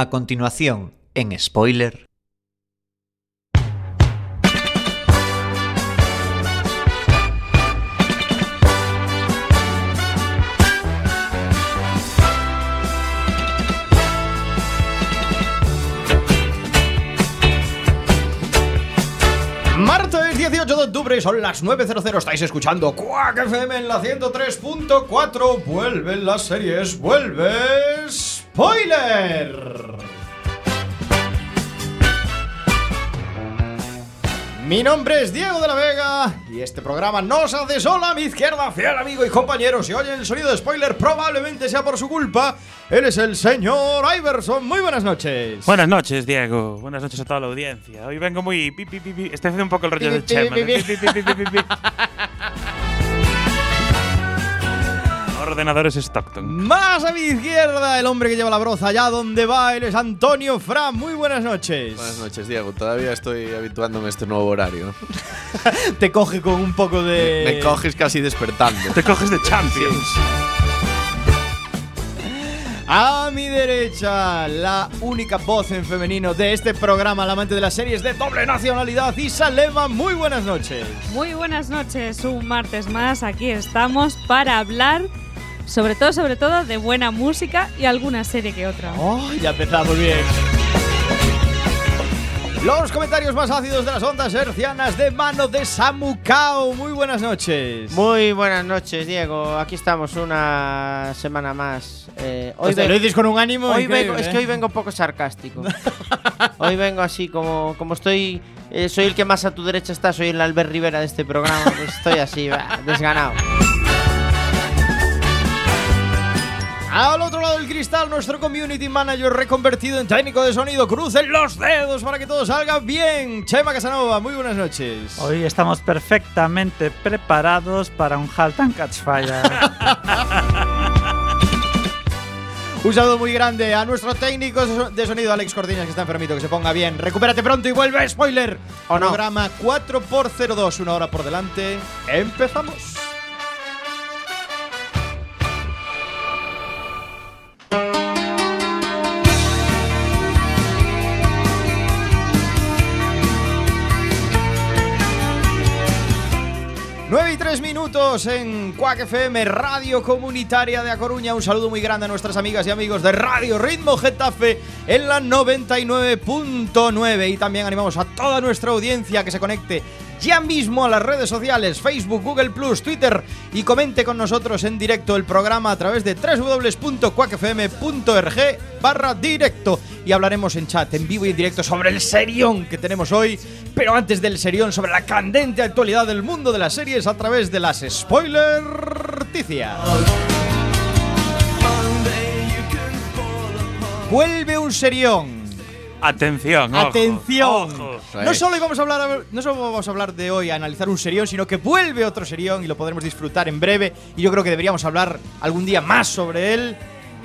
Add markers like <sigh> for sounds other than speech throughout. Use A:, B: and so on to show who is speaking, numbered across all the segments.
A: A continuación, en spoiler.
B: Martes 18 de octubre, son las 9.00, estáis escuchando Quack FM en la 103.4. Vuelven las series, vuelve Spoiler. Mi nombre es Diego de la Vega y este programa no se hace sola a mi izquierda, fiel amigo y compañero. Si oyen el sonido de spoiler, probablemente sea por su culpa. Él es el señor Iverson. Muy buenas noches.
C: Buenas noches, Diego. Buenas noches a toda la audiencia. Hoy vengo muy. Pi, pi, pi, pi. Estoy haciendo un poco el rollo del Chema. <laughs> Ordenadores Stockton.
B: Más a mi izquierda, el hombre que lleva la broza allá donde va, él es Antonio Fran. Muy buenas noches.
D: Buenas noches, Diego. Todavía estoy habituándome a este nuevo horario. <laughs>
B: Te coge con un poco de.
D: Me coges casi despertando.
C: Te coges de Champions.
B: A mi derecha, la única voz en femenino de este programa, la amante de las series de doble nacionalidad, Isa Leva. Muy buenas noches.
E: Muy buenas noches, un martes más. Aquí estamos para hablar, sobre todo, sobre todo, de buena música y alguna serie que otra.
B: Oh, ya empezamos bien. Los comentarios más ácidos de las ondas hercianas de mano de Samu Kao. Muy buenas noches.
F: Muy buenas noches, Diego. Aquí estamos una semana más. Eh, hoy ve-
B: lo dices con un ánimo.
F: hoy vengo, es
B: ¿eh?
F: que hoy vengo un poco sarcástico. <laughs> hoy vengo así como, como estoy. eh, soy el que más a tu derecha está, soy el Albert Rivera de este programa. Pues estoy así, desganado.
B: Al otro lado del cristal, nuestro community manager reconvertido en técnico de sonido. Crucen los dedos para que todo salga bien. Chema Casanova, muy buenas noches.
G: Hoy estamos perfectamente preparados para un Halt and Catch Fire. <laughs>
B: Un saludo muy grande a nuestro técnico de sonido, Alex Cordiñas, que está enfermito, que se ponga bien. Recupérate pronto y vuelve, spoiler.
F: ¿O no?
B: Programa 4x02, una hora por delante. Empezamos. Nueve y tres minutos en Quack FM, Radio Comunitaria de A Coruña. Un saludo muy grande a nuestras amigas y amigos de Radio Ritmo Getafe en la 99.9. Y también animamos a toda nuestra audiencia que se conecte ya mismo a las redes sociales, Facebook, Google Plus, Twitter y comente con nosotros en directo el programa a través de www.quackfm.org barra directo y hablaremos en chat, en vivo y en directo sobre el serión que tenemos hoy, pero antes del serión sobre la candente actualidad del mundo de las series a través de las spoiler ticias. Vuelve un serión.
C: Atención, ojo,
B: Atención.
C: ojo.
B: No solo íbamos a hablar no solo vamos a hablar de hoy a analizar un serión, sino que vuelve otro serión y lo podremos disfrutar en breve y yo creo que deberíamos hablar algún día más sobre él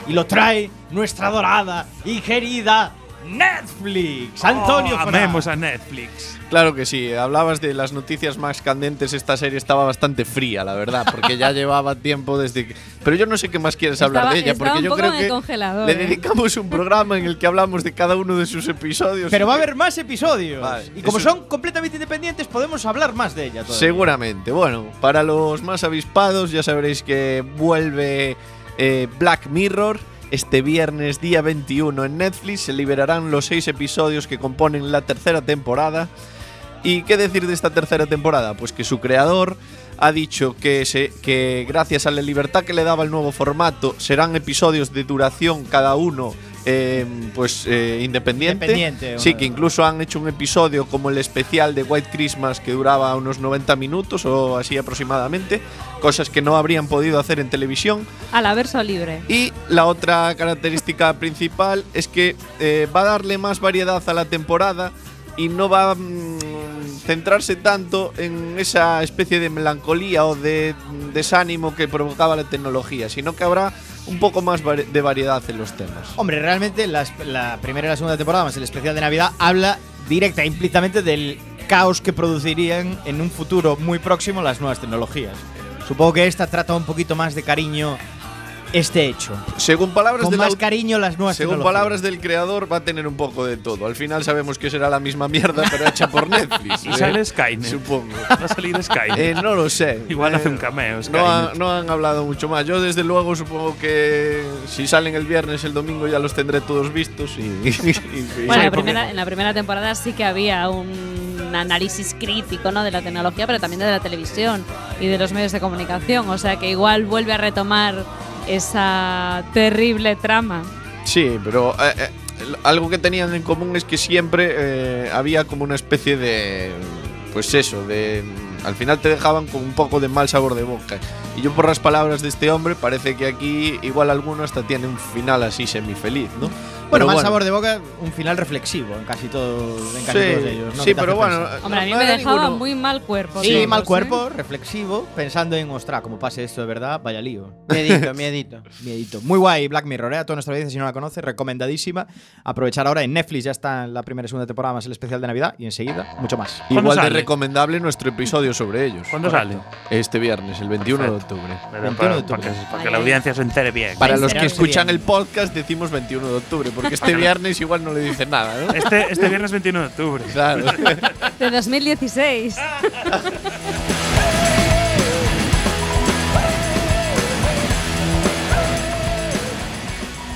B: y lo trae nuestra dorada y querida Netflix. Antonio
C: Oh, amemos a Netflix.
D: Claro que sí. Hablabas de las noticias más candentes. Esta serie estaba bastante fría, la verdad, porque ya <laughs> llevaba tiempo desde que. Pero yo no sé qué más quieres hablar de ella, porque
E: un
D: yo
E: poco
D: creo que
E: congelador,
D: le
E: ¿eh?
D: dedicamos un programa en el que hablamos de cada uno de sus episodios.
B: Pero va a haber más episodios.
D: Vale,
B: y como
D: eso-
B: son completamente independientes, podemos hablar más de ella todavía.
D: Seguramente. Bueno, para los más avispados ya sabréis que vuelve eh, Black Mirror. Este viernes, día 21, en Netflix se liberarán los seis episodios que componen la tercera temporada. ¿Y qué decir de esta tercera temporada? Pues que su creador ha dicho que, gracias a la libertad que le daba el nuevo formato serán episodios de duración cada uno eh, pues eh, independiente.
B: Independiente,
D: Sí, que incluso han hecho un episodio como el especial de White Christmas que duraba unos 90 minutos o así aproximadamente, cosas que no habrían podido hacer en televisión.
E: A la verso libre.
D: Y la otra característica <laughs> principal es que eh, va a darle más variedad a la temporada y no va a mm, centrarse tanto en esa especie de melancolía o de mm, desánimo que provocaba la tecnología, sino que habrá un poco más de variedad en los temas.
B: Hombre, realmente las- la primera y la segunda temporada, más el especial de Navidad, habla directa e implícitamente del caos que producirían en un futuro muy próximo las nuevas tecnologías. Supongo que esta trata un poquito más de cariño este hecho.
D: Según palabras
B: Con
D: del
B: más cariño las nuevas
D: Según
B: tecnologías.
D: palabras del creador, va a tener un poco de todo. Al final sabemos que será la misma mierda, pero hecha por Netflix. <laughs>
C: Y
D: eh,
C: sale Skynet.
D: Supongo.
C: Va a salir Skynet.
D: Eh, no lo sé.
C: Igual
D: Eh,
C: hace un cameo.
D: No, ha- no han hablado mucho más. Yo, desde luego, supongo que si salen el viernes, el domingo ya los tendré todos vistos. Y, <laughs> y- y-
E: Bueno, la primera, en la primera temporada sí que había un análisis crítico ¿no? de la tecnología, pero también de la televisión y de los medios de comunicación. O sea que igual vuelve a retomar esa terrible trama.
D: Sí, pero eh, eh, algo que tenían en común es que siempre eh, había como una especie de. Pues eso, de. Al final te dejaban con un poco de mal sabor de boca. Y yo, por las palabras de este hombre, parece que aquí igual alguno hasta tiene un final así semifeliz, ¿no?
B: Bueno,
D: Pero
B: mal sabor de boca, un final reflexivo en casi todos, en casi
D: Sí,
B: todos ellos. ¿no?
D: sí pero bueno.
E: Hombre, a mí
D: no
E: me dejaba
D: ninguno-
E: muy mal cuerpo.
B: Sí,
E: todos,
B: mal
E: ¿eh?
B: cuerpo, reflexivo, pensando en, ostras, como pase esto de verdad, vaya lío.
F: Miedito, <laughs> miedito.
B: Miedito. Muy guay Black Mirror, ¿eh? A toda nuestra audiencia, si no la conoce, recomendadísima. Aprovechar ahora en Netflix, ya está en la primera y segunda temporada más el especial de Navidad y enseguida mucho más.
C: ¿Cuándo
D: Igual de recomendable nuestro episodio sobre ellos.
C: ¿Cuándo sale?
D: Este viernes, el 21 de octubre.
C: Para,
B: 21 de
C: para
B: octubre.
C: que, para que la audiencia se entere bien.
D: Para los que escuchan
B: bien.
D: el podcast decimos 21 de octubre, porque este viernes igual no le dicen nada, ¿no?
C: Este, este viernes 21 de octubre.
D: Claro.
E: De 2016.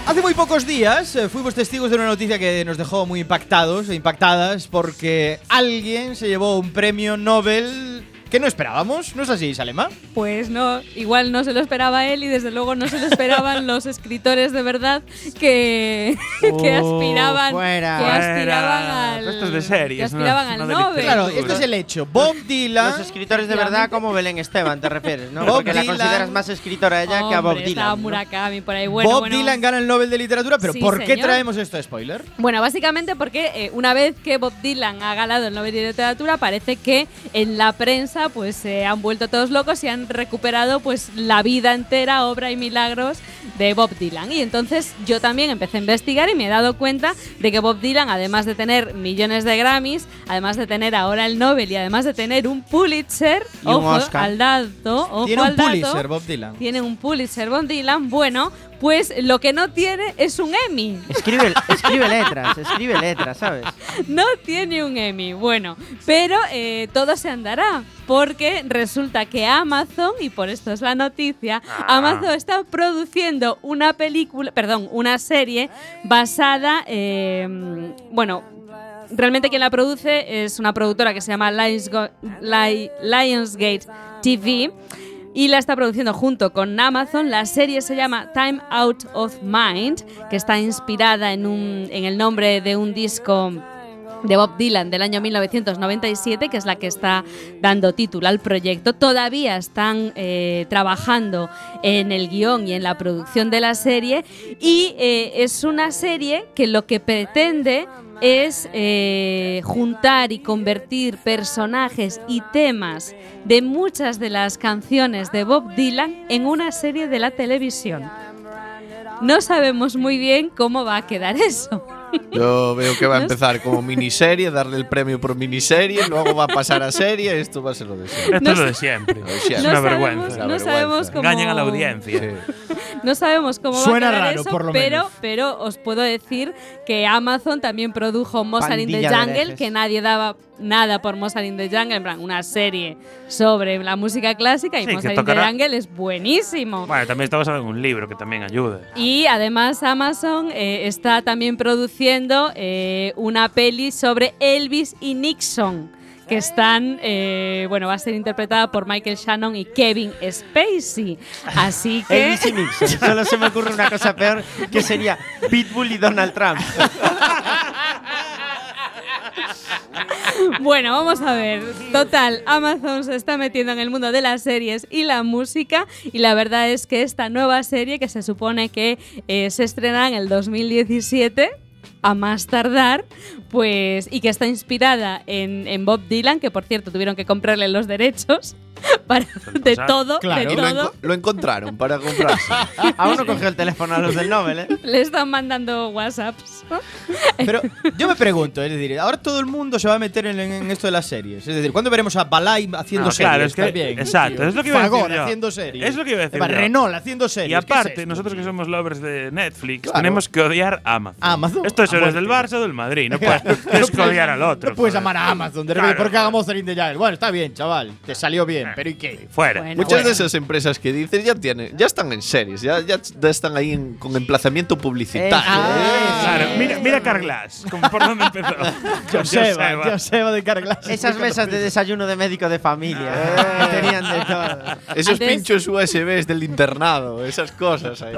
B: Hace muy pocos días eh, fuimos testigos de una noticia que nos dejó muy impactados e impactadas porque alguien se llevó un premio Nobel que no esperábamos. ¿No es así, Salema?
E: Pues no, igual no se lo esperaba él y desde luego no se lo esperaban los escritores de verdad que, <laughs> que
F: Oh,
E: aspiraban,
F: fuera.
E: que aspiraban
C: Fuera.
E: al,
C: Esto es de series,
E: que aspiraban
C: no-
E: al
C: no
E: Nobel.
B: Claro, este es el hecho. Bob Dylan.
F: Los escritores de verdad como Belén Esteban, te refieres, ¿no?
B: Bob
F: Porque la
B: Dylan.
F: consideras más escritora ella que a Bob
E: Hombre, estaba
F: Dylan. ¿no?
E: Murakami por ahí. Bueno,
B: Bob
E: bueno.
B: Dylan gana el Nobel de Literatura, pero
E: Sí,
B: ¿por qué
E: señor.
B: traemos esto de spoiler?
E: Bueno, básicamente porque eh, una vez que Bob Dylan ha ganado el Nobel de Literatura, parece que en la prensa pues se han vuelto todos locos y han recuperado pues la vida entera, obra y milagros de Bob Dylan. Y entonces yo también empecé a investigar y me he dado cuenta de que Bob Dylan, además de tener millones de Grammys, además de tener ahora el Nobel y además de tener un Pulitzer,
F: Y un
E: ojo al dato, ojo
B: Tiene
E: al
B: un
E: dato,
B: Pulitzer, Bob Dylan.
E: tiene un Pulitzer Bob Dylan, bueno, pues lo que no tiene es un Emmy.
F: Escribe, <laughs> escribe letras, escribe letras, ¿sabes?
E: No tiene un Emmy, bueno, pero eh, todo se andará, porque resulta que Amazon, y por esto es la noticia,
C: Ah.
E: Amazon está produciendo una película, perdón, una serie basada, eh, bueno, realmente quien la produce es una productora que se llama Lionsgate TV. Y la está produciendo junto con Amazon. La serie se llama Time Out of Mind, que está inspirada en, un, en el nombre de un disco de Bob Dylan del año 1997, que es la que está dando título al proyecto. Todavía están eh, trabajando en el guion y en la producción de la serie y eh, es una serie que lo que pretende es eh, juntar y convertir personajes y temas de muchas de las canciones de Bob Dylan en una serie de la televisión. No sabemos muy bien cómo va a quedar <laughs> eso.
D: Yo veo que va a empezar como miniserie, darle el premio por miniserie, luego va a pasar a serie, esto va a ser lo de siempre.
C: Esto
E: No
C: es lo de siempre. Es una vergüenza.
E: no sabemos cómo
C: Engañan a la audiencia.
D: Sí.
E: No sabemos cómo
B: Suena
E: va a quedar
B: raro,
E: eso,
B: por lo
E: pero,
B: menos.
E: pero os puedo decir que Amazon también produjo Mozart in the Jungle, que nadie daba nada por Mozart in the Jungle, en plan, una serie sobre la música clásica y
C: Sí,
E: Mozart in the Jungle es buenísimo.
C: Bueno, también está basado en un libro que también ayuda.
E: Y además Amazon eh, está también produciendo eh, una peli sobre Elvis y Nixon que están, eh, bueno, va a ser interpretada por Michael Shannon y Kevin Spacey. Así <laughs> que...
F: Elvis y Nixon. Solo se me ocurre una cosa peor que sería Pitbull y Donald Trump. <laughs>
E: Bueno, vamos a ver. Total, Amazon se está metiendo en el mundo de las series y la música y la verdad es que esta nueva serie que se supone que eh, se estrena en el 2017 a más tardar, pues y que está inspirada en Bob Dylan, que por cierto tuvieron que comprarle los derechos <laughs> para, de todo,
B: Claro.
E: de
D: Y lo,
E: todo.
D: enco- lo encontraron para comprarse. <laughs>
F: Aún no cogió el teléfono a los del Nobel, ¿eh?
E: Le están mandando WhatsApps. <laughs>
B: Pero yo me pregunto, es decir, ahora todo el mundo se va a meter en, en esto de las series. Es decir, ¿cuándo veremos a Balay haciendo
C: No,
B: series?
C: claro, es que-
B: también,
C: exacto,
B: tío?
C: es lo que iba a decir
B: Fagor
C: yo.
B: haciendo series.
C: Es lo que iba a decir
B: Eva. Renault haciendo series.
C: Y
B: ¿qué es
C: aparte,
B: esto,
C: nosotros que somos lovers de Netflix,
B: Claro.
C: tenemos que odiar Amazon.
B: Amazon,
C: Esto es
B: a
C: eres del. Barça o del Madrid. No puedes, odiar al otro.
B: No puedes amar a Amazon de repente
C: Claro.
B: porque haga Monster in the Giant. Bueno, está bien, chaval. Te salió bien, pero ¿y qué?
C: Fuera.
E: Bueno.
D: Muchas de esas empresas que dices ya tienen, ya están en series, ya, ya están ahí en- con emplazamiento publicitario.
F: Ah,
C: Claro, mira, mira Carglass, como por dónde empezó. <laughs>
B: Joseba, Joseba de Carglass.
F: Esas mesas de desayuno de médico de familia. ¿eh? Tenían de todo.
D: Esos
E: Antes-
D: pinchos USBs del internado, esas cosas ahí.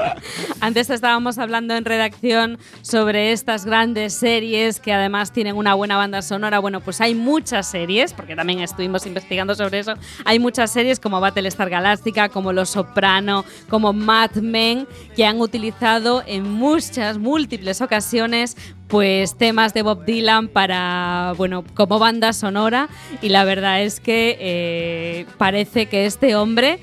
E: Antes estábamos hablando en redacción sobre estas grandes series que además tienen una buena banda sonora. Bueno, pues hay muchas series, porque también estuvimos investigando sobre eso. Hay muchas series como Battlestar Galactica, como Los Soprano, como Mad Men, que han utilizado en muchas, múltiples ocasiones pues temas de Bob Dylan para, bueno, como banda sonora. Y la verdad es que eh, parece que este hombre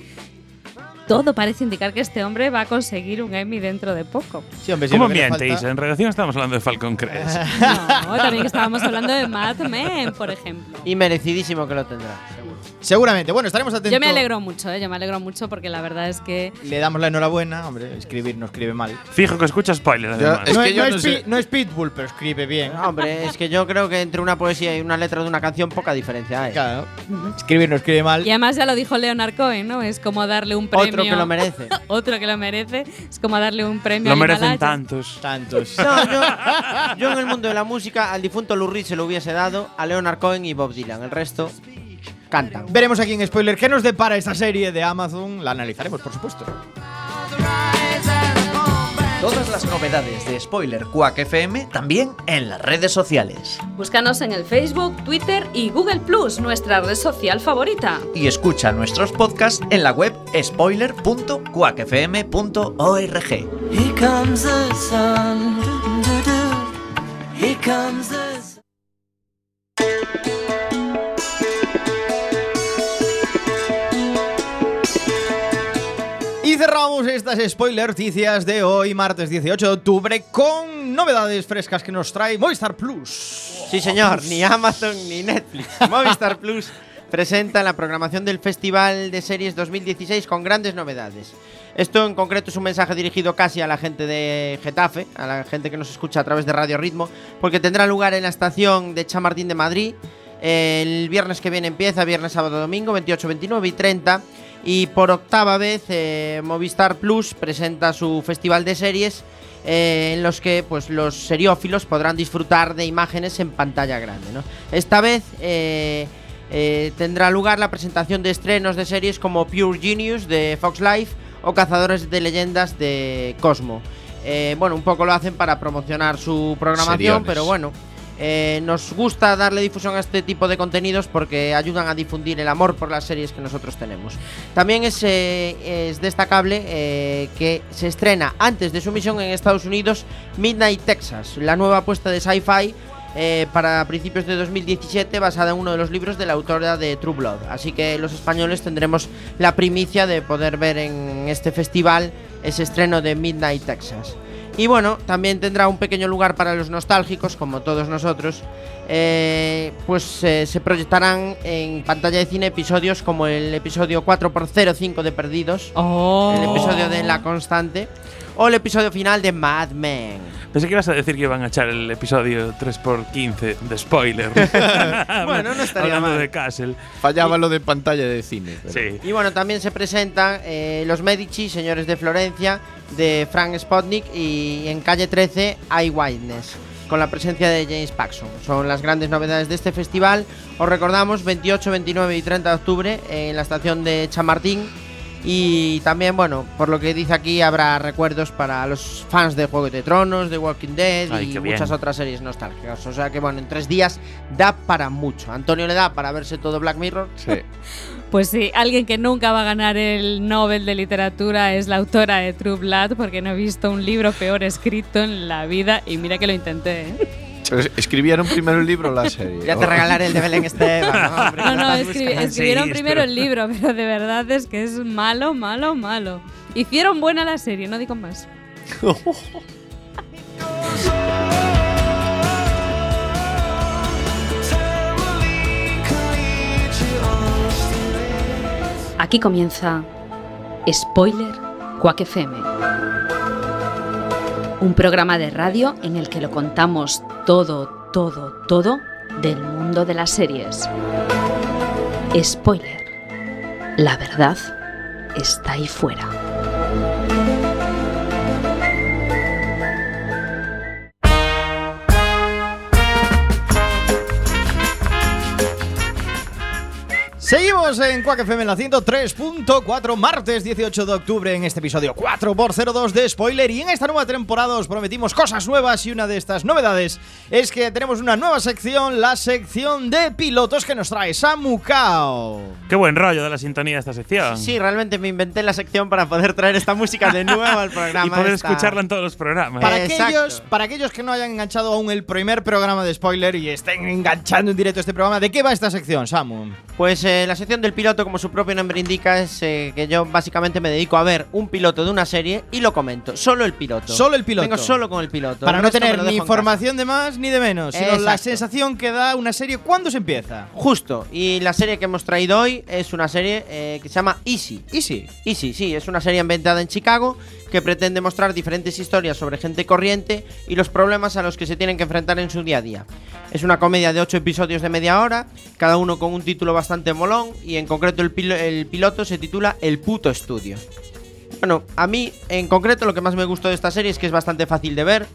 E: todo parece indicar que este hombre va a conseguir un Emmy dentro de poco.
B: Sí, hombre,
C: ¿Cómo
B: lo que le
C: miente,
B: falta-
C: Isa? En redacción estábamos hablando de Falcon Crest. <laughs>
E: No, también estábamos hablando de Mad Men, por ejemplo.
F: Y merecidísimo que lo tendrá.
B: Seguramente. Bueno, estaremos atentos.
E: Yo me alegro mucho, ¿eh? yo me alegro mucho porque la verdad es que
B: Le damos la enhorabuena. Hombre, escribir no escribe mal.
C: Fijo que escucha spoiler, además.
D: Es
B: no,
D: que
B: es,
D: yo
B: no
D: no
B: es
D: sé-
B: no es Pitbull, pero escribe bien.
F: No, hombre, es que yo creo que entre una poesía y una letra de una canción poca diferencia hay.
B: Claro. Escribir no escribe mal.
E: y además ya lo dijo Leonard Cohen, ¿no? Es como darle un premio
F: Otro que lo merece. <laughs>
E: otro que lo merece, es como darle un premio
C: Lo merecen
E: Himalaya.
C: tantos.
B: Tantos.
F: No, yo, yo en el mundo de la música al difunto Lou Reed se lo hubiese dado a Leonard Cohen y Bob Dylan. El resto cantan.
B: Veremos aquí en spoiler qué nos depara esta serie de Amazon. La analizaremos, por supuesto.
A: Todas las novedades de Spoiler Quack FM también en las redes sociales.
E: Búscanos en el Facebook, Twitter y Google Plus, nuestra red social favorita.
A: Y escucha nuestros podcasts en la web spoiler.quackfm.org.
H: Here comes the
B: cerramos estas spoiler noticias de hoy, martes 18 de octubre, con novedades frescas que nos trae Movistar Plus.
F: Sí, señor, ni Amazon ni Netflix. <laughs> Movistar Plus presenta la programación del Festival de Series 2016 con grandes novedades. Esto en concreto es un mensaje dirigido casi a la gente de Getafe, a la gente que nos escucha a través de Radio Ritmo, porque tendrá lugar en la estación de Chamartín de Madrid. El viernes que viene empieza, viernes, sábado, domingo, 28, 29 y 30. Y por octava vez eh, Movistar Plus presenta su festival de series eh, en los que pues, los seriófilos podrán disfrutar de imágenes en pantalla grande. ¿no? Esta vez eh, tendrá lugar la presentación de estrenos de series como Pure Genius de Fox Life o Cazadores de Leyendas de Cosmo. Bueno, un poco lo hacen para promocionar su programación,
D: Seriones.
F: pero bueno. Eh, nos gusta darle difusión a este tipo de contenidos porque ayudan a difundir el amor por las series que nosotros tenemos. También es, eh, es destacable eh, que se estrena antes de su emisión en Estados Unidos Midnight Texas, la nueva apuesta de sci-fi eh, para principios de 2017 basada en uno de los libros de la autora de True Blood. Así que los españoles tendremos la primicia de poder ver en este festival ese estreno de Midnight Texas. Y bueno, también tendrá un pequeño lugar para los nostálgicos, como todos nosotros. eh, pues eh, se proyectarán en pantalla de cine episodios como el episodio 4x05 de Perdidos,
E: Oh.
F: el episodio de La Constante o el episodio final de Mad Men.
C: Pensé que ibas a decir que iban a echar el episodio 3x15 de spoiler. <laughs>
F: Bueno, no estaría
C: Hablando
F: mal.
C: de Castle.
D: Fallaba lo de pantalla de cine. pero-
C: Sí.
F: Y bueno, también se presentan eh, Los Medici, Señores de Florencia, de Frank Spotnik y en calle 13 Eyewitness, con la presencia de James Paxson. Son las grandes novedades de este festival. Os recordamos 28, 29 y 30 de octubre en la estación de Chamartín. Y también, bueno, por lo que dice aquí, habrá recuerdos para los fans de Juego de Tronos, de Walking Dead
C: Ay,
F: y muchas otras series nostálgicas. O sea que, bueno, en tres días da para mucho. Antonio le da para verse todo Black Mirror.
D: Sí. <laughs>
E: Pues sí, alguien que nunca va a ganar el Nobel de Literatura es la autora de True Blood, porque no he visto un libro peor escrito en la vida y mira que lo intenté. ¿eh?
D: Pero ¿Escribieron primero el libro o la serie?
F: Ya te regalaré el de Belén Esteban. <laughs> hombre,
E: No, no,
F: estás
E: escri-
F: buscando.
E: escribieron
C: Sí,
E: primero
C: pero-
E: el libro, pero de verdad es que es malo, malo, malo. Hicieron buena la serie, no digo más. Aquí comienza Spoiler Quack FM. Un programa de radio en el que lo contamos todo, todo, todo del mundo de las series. Spoiler. La verdad está ahí fuera.
B: Seguimos en Quack FM en la 103.4, martes 18 de octubre, en este episodio 4x02 de Spoiler. Y en esta nueva temporada os prometimos cosas nuevas. Y una de estas novedades es que tenemos una nueva sección, la sección de pilotos que nos trae Samu Kao.
C: Qué buen rollo de la sintonía de esta sección.
F: Sí, realmente me inventé la sección para poder traer esta música de nuevo al <laughs> programa.
C: y poder
F: esta-
C: escucharla en todos los programas.
B: Para
F: Exacto.
B: aquellos, para aquellos que no hayan enganchado aún el primer programa de Spoiler y estén enganchando en directo este programa, ¿de qué va esta sección, Samu?
F: Pues eh, la sección del piloto, como su propio nombre indica, es eh, que yo básicamente me dedico a ver un piloto de una serie y lo comento. Solo el piloto.
B: Solo el piloto.
F: Vengo solo con el piloto.
B: Para
F: El
B: no tener ni información de más ni de menos, sino la sensación que da una serie cuando se empieza.
F: Justo. Y la serie que hemos traído hoy es una serie eh, que se llama Easy.
B: Easy.
F: Easy, sí, es una serie ambientada en Chicago que pretende mostrar diferentes historias sobre gente corriente y los problemas a los que se tienen que enfrentar en su día a día. Es una comedia de 8 episodios de media hora, cada uno con un título bastante molón y en concreto el, el piloto se titula El puto estudio. Bueno, a mí en concreto lo que más me gustó de esta serie es que es bastante fácil de ver.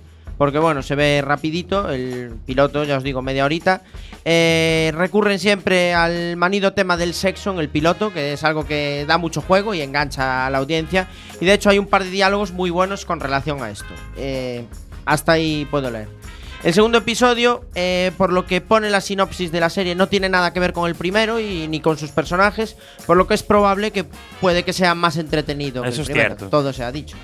F: Porque bueno, se ve rapidito, el piloto, ya os digo, media horita. Eh, recurren siempre al manido tema del sexo en el piloto, que es algo que da mucho juego y engancha a la audiencia. Y de hecho hay un par de diálogos muy buenos con relación a esto. Eh, hasta ahí puedo leer. El segundo episodio, eh, por lo que pone la sinopsis de la serie, no tiene nada que ver con el primero y ni con sus personajes, por lo que es probable que puede que sea más entretenido. que
C: Eso
F: el
C: es
F: primero.
C: cierto.
F: Todo se ha dicho.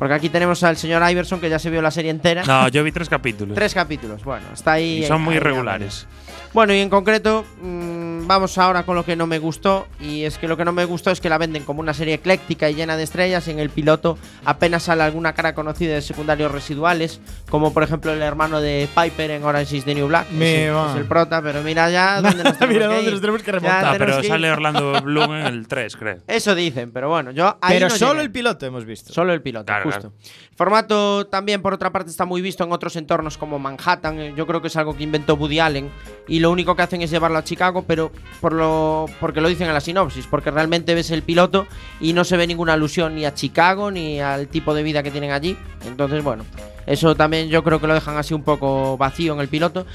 F: Porque aquí tenemos al señor Iverson que ya se vio la serie entera.
C: No, yo vi tres capítulos.
F: Tres capítulos, bueno, está ahí.
C: y son muy irregulares.
F: Bueno, y en concreto, mm, vamos ahora con lo que no me gustó. Y es que lo que no me gustó es que la venden como una serie ecléctica y llena de estrellas. Y en el piloto apenas sale alguna cara conocida de secundarios residuales, como por ejemplo el hermano de Piper en Orange is the New Black.
B: Me
F: Es,
B: va.
F: es el prota, pero mira ya <laughs> dónde nos tenemos
B: Mira
F: que
B: dónde
F: ir.
B: nos tenemos que remontar.
C: Pero
F: que ir.
C: sale Orlando <laughs> Bloom en el 3, creo.
F: Eso dicen, pero bueno, yo ahí
B: Pero
F: no
B: solo
F: llegué.
B: el piloto hemos visto.
F: Solo el piloto,
C: Claro,
F: justo. El formato también, por otra parte, está muy visto en otros entornos como Manhattan. Eh, Yo creo que es algo que inventó Woody Allen. Y lo único que hacen es llevarlo a Chicago, pero por lo, porque lo dicen en la sinopsis. Porque realmente ves el piloto y no se ve ninguna alusión ni a Chicago ni al tipo de vida que tienen allí. Entonces, bueno, eso también yo creo que lo dejan así un poco vacío en el piloto.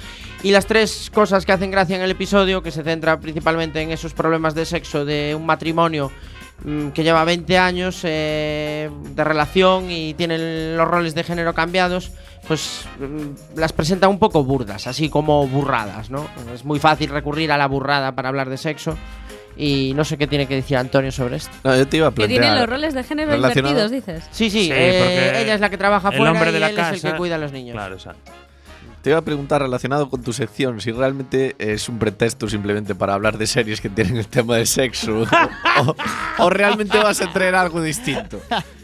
F: Y las tres cosas que hacen gracia en el episodio, que se centra principalmente en esos problemas de sexo de un matrimonio que lleva 20 años eh, de relación y tienen los roles de género cambiados, pues mm, las presenta un poco burdas, así como burradas, ¿no? Es muy fácil recurrir a la burrada para hablar de sexo y no sé qué tiene que decir Antonio sobre esto.
D: No, yo te iba a
E: Que tienen los roles de género invertidos, dices.
F: Sí, sí,
C: Sí,
F: eh,
C: porque
F: ella es la que trabaja
C: el
F: fuera
C: hombre
F: y
C: de la
F: él es el
C: casa-
F: que cuida a los niños.
C: Claro, exacto.
D: Te iba a preguntar relacionado con tu sección si realmente es un pretexto simplemente para hablar de series que tienen el tema del sexo o, o realmente vas a traer algo distinto.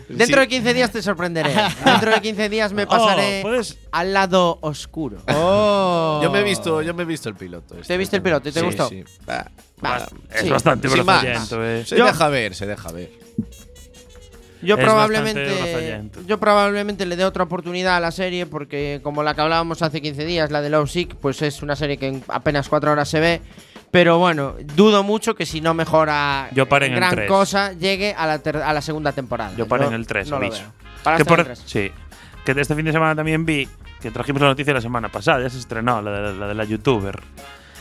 F: Dentro
D: Sí.
F: de 15 días te sorprenderé. Dentro de 15 días me pasaré
C: Oh, puedes-
F: al lado oscuro. <laughs>
B: Oh.
D: Yo me he visto, yo me he visto el piloto. este.
F: ¿Te viste el piloto y te
D: Sí,
F: gustó?
D: sí. Ah,
F: Va,
C: Es
F: sí.
C: bastante
D: Sin más.
C: eh.
D: Se
F: Yo-
D: deja ver, se deja ver.
F: Yo
C: Es
F: probablemente, yo probablemente le dé otra oportunidad a la serie porque como la que hablábamos hace 15 días, la de Love Sick, pues es una serie que en apenas 4 horas se ve. Pero bueno, dudo mucho que si no mejora
C: Yo en
F: gran cosa, llegue a la, a la segunda temporada.
C: Yo paré en el 3,
F: no
C: aviso.
F: Para
C: Que por-
F: el tres.
C: sí. Que este fin de semana también vi que trajimos la noticia la semana pasada, ya se estrenó, la de la, de la youtuber.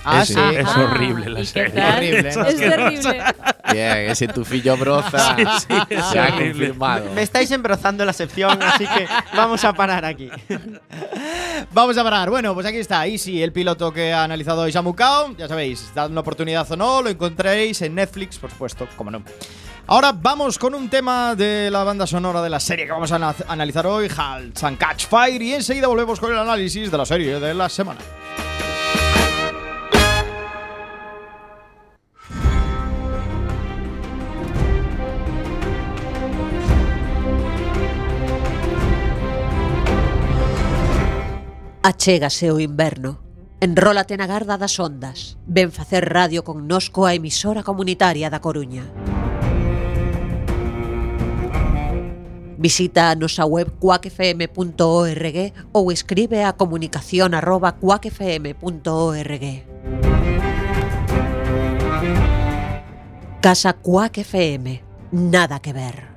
B: Ah,
D: Es-
B: sí.
C: Es
E: Ah,
C: horrible la
E: ¿y qué
C: serie.
B: Horrible.
E: Es terrible.
D: Bien, ese tufillo broza
C: Sí, sí, es
D: se ha
C: horrible.
D: confirmado.
F: Me estáis embrozando la sección, así que vamos a parar aquí. <laughs>
B: Vamos a parar. Bueno, pues aquí está. Easy, el piloto que ha analizado hoy Samu Kao. Ya sabéis, dad una oportunidad o no, lo encontraréis en Netflix, por supuesto, como no. Ahora vamos con un tema de la banda sonora de la serie que vamos a ana- analizar hoy, Halt and Catch Fire, y enseguida volvemos con el análisis de la serie de la semana.
I: Achégase o inverno. Enrólate na garda das ondas. Ven facer radio con nos coa emisora comunitaria da Coruña. Visita a nosa web cuacfm.org ou escribe a comunicación arroba cuacfm.org. Casa Cuac FM. Nada que ver.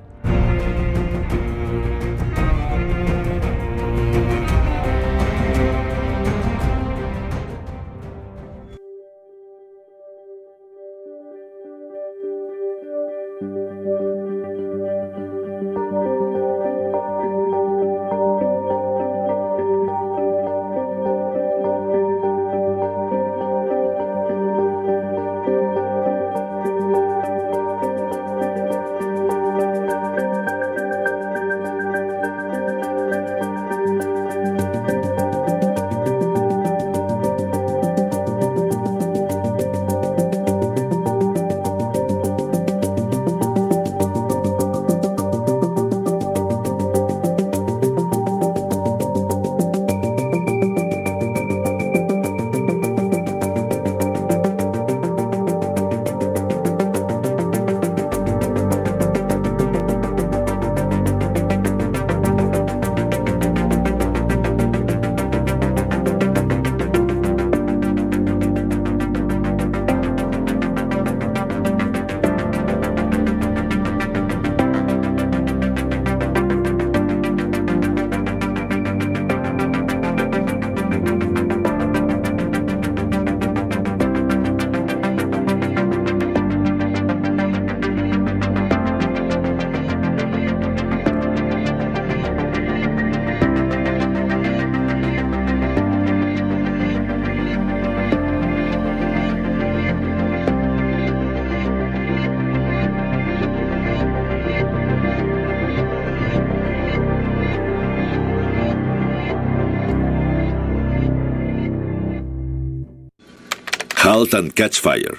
J: And Catch Fire.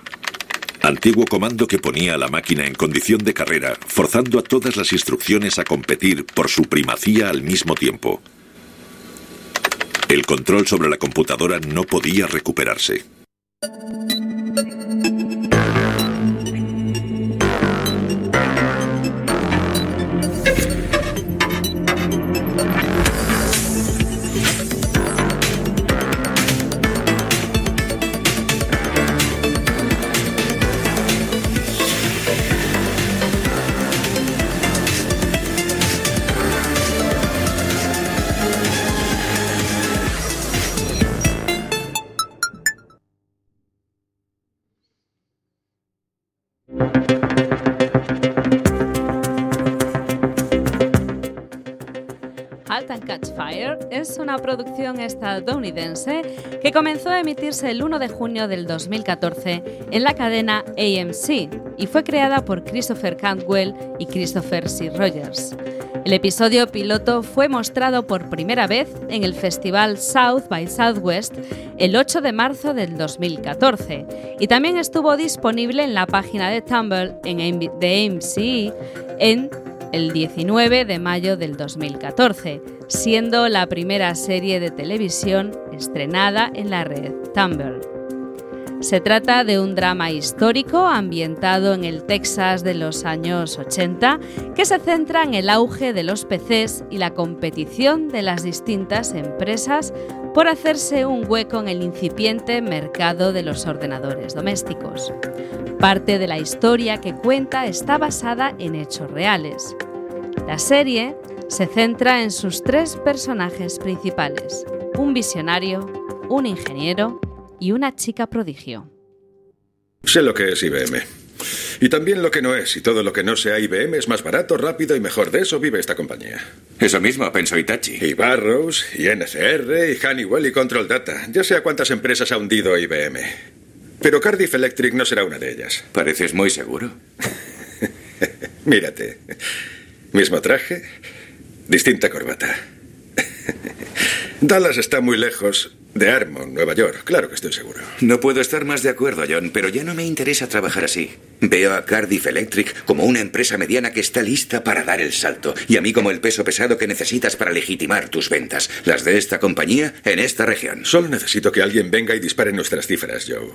J: Antiguo comando que ponía a la máquina en condición de carrera, forzando a todas las instrucciones a competir por su primacía al mismo tiempo. El control sobre la computadora no podía recuperarse.
E: Es una producción estadounidense que comenzó a emitirse el 1 de junio del 2014 en la cadena AMC y fue creada por Christopher Cantwell y Christopher C. Rogers. El episodio piloto fue mostrado por primera vez en el festival South by Southwest el 8 de marzo del 2014 y también estuvo disponible en la página de Tumblr de AMC en el 19 de mayo del 2014, siendo la primera serie de televisión estrenada en la red Tumblr. Se trata de un drama histórico ambientado en el Texas de los años 80 que se centra en el auge de los PCs y la competición de las distintas empresas por hacerse un hueco en el incipiente mercado de los ordenadores domésticos. Parte de la historia que cuenta está basada en hechos reales. La serie se centra en sus tres personajes principales, un visionario, un ingeniero y una chica prodigio.
K: Sé lo que es IBM. Y también lo que no es, y todo lo que no sea IBM es más barato, rápido y mejor. De eso vive esta compañía.
L: Eso mismo pensó Itachi.
K: Y Barrows, y NCR, y Honeywell y Control Data. Ya sé a cuántas empresas ha hundido IBM. Pero Cardiff Electric no será una de ellas.
L: Pareces muy seguro. <laughs>
K: Mírate. Mismo traje, distinta corbata. <laughs> Dallas está muy lejos de Armon, Nueva York. Claro que estoy seguro.
L: No puedo estar más de acuerdo, John, pero ya no me interesa trabajar así. Veo a Cardiff Electric como una empresa mediana que está lista para dar el salto, y a mí como el peso pesado que necesitas para legitimar tus ventas, las de esta compañía en esta región.
K: Solo necesito que alguien venga y dispare nuestras cifras, Joe.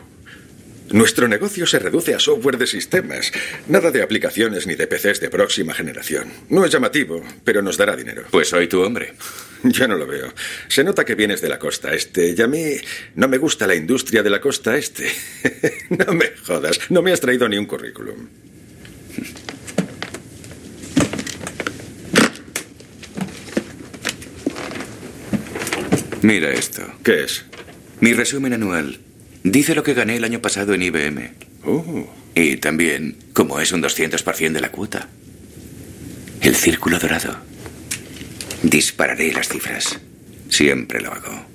K: Nuestro negocio se reduce a software de sistemas, nada de aplicaciones ni de PCs de próxima generación. No es llamativo, pero nos dará dinero.
L: Pues soy tu hombre. <laughs>
K: Yo no lo veo. Se nota que vienes de la costa este, y a mí no me gusta la industria de la costa este. <laughs> no me jodas, no me has traído ni un currículum.
L: Mira esto.
K: ¿Qué es?
L: Mi resumen anual. Dice lo que gané el año pasado en IBM.
K: Oh.
L: Y también cómo es un 200% de la cuota. El círculo dorado. Dispararé las cifras. Siempre lo hago.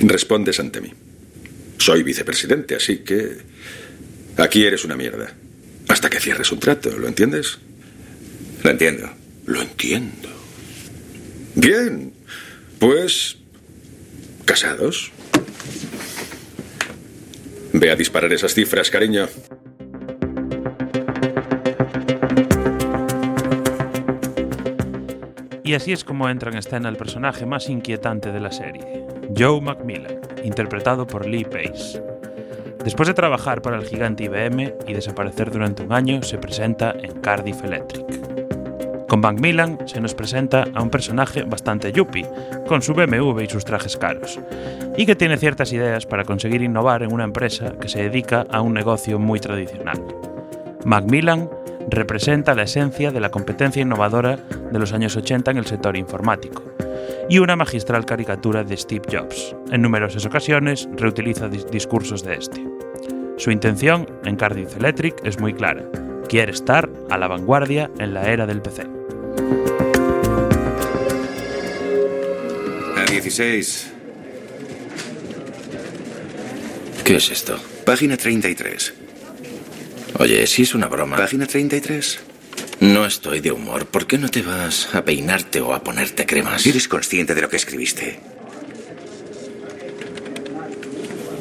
L: <laughs>
K: Respondes ante mí. Soy vicepresidente, así que... Aquí eres una mierda. Hasta que cierres un trato, ¿lo entiendes?
L: Lo entiendo.
K: Lo entiendo. Bien. Pues... ¿Casados? Ve a disparar esas cifras, cariño.
C: Y así es como entra en escena el personaje más inquietante de la serie, Joe Macmillan, interpretado por Lee Pace. Después de trabajar para el gigante IBM y desaparecer durante un año, se presenta en Cardiff Electric. Con Macmillan se nos presenta a un personaje bastante yuppie, con su BMW y sus trajes caros, y que tiene ciertas ideas para conseguir innovar en una empresa que se dedica a un negocio muy tradicional. Macmillan representa la esencia de la competencia innovadora de los años 80 en el sector informático, y una magistral caricatura de Steve Jobs. En numerosas ocasiones reutiliza dis- discursos de este. Su intención en Cardiff Electric es muy clara. Quiere estar a la vanguardia en la era del PC.
L: A 16.
M: ¿Qué es esto?
L: Página 33.
M: Oye, si es una broma.
L: Página 33.
M: No estoy de humor. ¿Por qué no te vas a peinarte o a ponerte cremas?
L: ¿Eres consciente de lo que escribiste?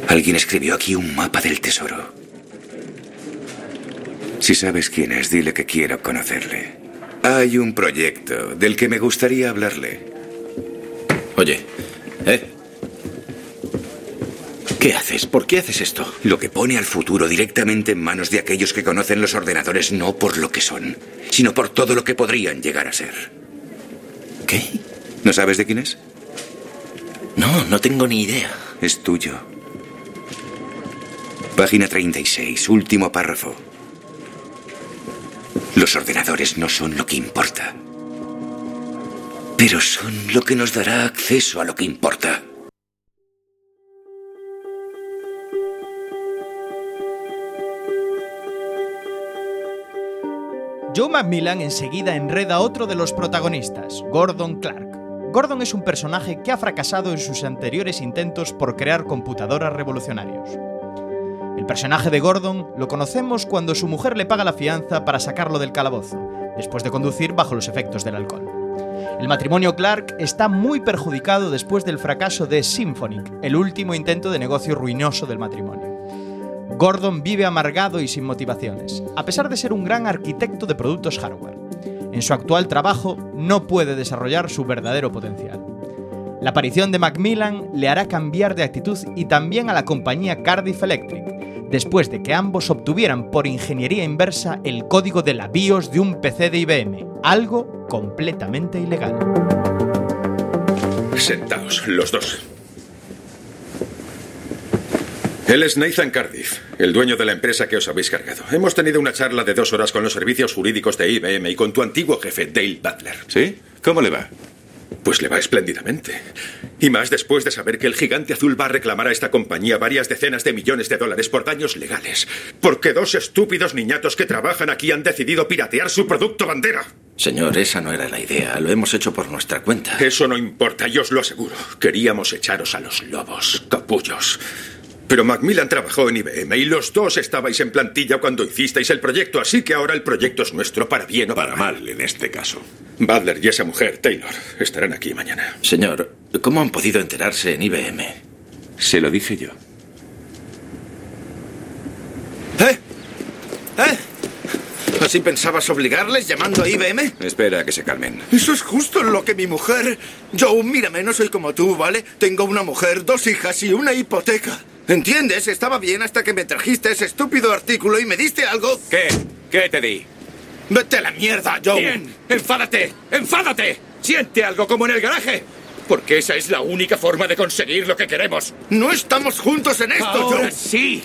L: Alguien escribió aquí un mapa del tesoro. Si sabes quién es, dile que quiero conocerle. Hay un proyecto del que me gustaría hablarle.
M: Oye, ¿eh? ¿Qué haces? ¿Por qué haces esto?
L: Lo que pone al futuro directamente en manos de aquellos que conocen los ordenadores no por lo que son, sino por todo lo que podrían llegar a ser.
M: ¿Qué?
L: ¿No sabes de quién es?
M: No, no tengo ni idea.
L: Es tuyo. Página 36, último párrafo. Los ordenadores no son lo que importa. Pero son lo que nos dará acceso a lo que importa.
B: Joe Macmillan enseguida enreda a otro de los protagonistas, Gordon Clark. Gordon es un personaje que ha fracasado en sus anteriores intentos por crear computadoras revolucionarios. El personaje de Gordon lo conocemos cuando su mujer le paga la fianza para sacarlo del calabozo, después de conducir bajo los efectos del alcohol. El matrimonio Clark está muy perjudicado después del fracaso de Symphonic, el último intento de negocio ruinoso del matrimonio. Gordon vive amargado y sin motivaciones, a pesar de ser un gran arquitecto de productos hardware. En su actual trabajo no puede desarrollar su verdadero potencial. La aparición de Macmillan le hará cambiar de actitud y también a la compañía Cardiff Electric, después de que ambos obtuvieran por ingeniería inversa el código de la BIOS de un PC de IBM, algo completamente ilegal.
K: Sentaos, los dos. Él es Nathan Cardiff, el dueño de la empresa que os habéis cargado. Hemos tenido una charla de dos horas con los servicios jurídicos de IBM y con tu antiguo jefe, Dale Butler.
L: ¿Sí? ¿Cómo le va?
K: Pues le va espléndidamente. Y más después de saber que el gigante azul va a reclamar a esta compañía varias decenas de millones de dólares por daños legales. Porque dos estúpidos niñatos que trabajan aquí han decidido piratear su producto bandera.
M: Señor, esa no era la idea. Lo hemos hecho por nuestra cuenta.
K: Eso no importa, yo os lo aseguro. Queríamos echaros a los lobos, capullos. Pero Macmillan trabajó en IBM y los dos estabais en plantilla cuando hicisteis el proyecto, así que ahora el proyecto es nuestro, para bien o para,
J: mal en este caso.
K: Butler y esa mujer, Taylor, estarán aquí mañana.
M: Señor, ¿cómo han podido enterarse en IBM?
L: Se lo dije yo.
N: ¿Eh? ¿Eh? ¿Así pensabas obligarles llamando a IBM?
L: Espera a que se calmen.
N: Eso es justo lo que mi mujer... Joe, mírame, no soy como tú, ¿vale? Tengo una mujer, dos hijas y una hipoteca. ¿Entiendes? Estaba bien hasta que me trajiste ese estúpido artículo y me diste algo...
L: ¿Qué? ¿Qué te di?
N: Vete a la mierda, Joe.
K: Bien, enfádate, enfádate. Siente algo como en el garaje. Porque esa es la única forma de conseguir lo que queremos.
N: No estamos juntos en esto,
K: Ahora
N: Joe.
K: sí.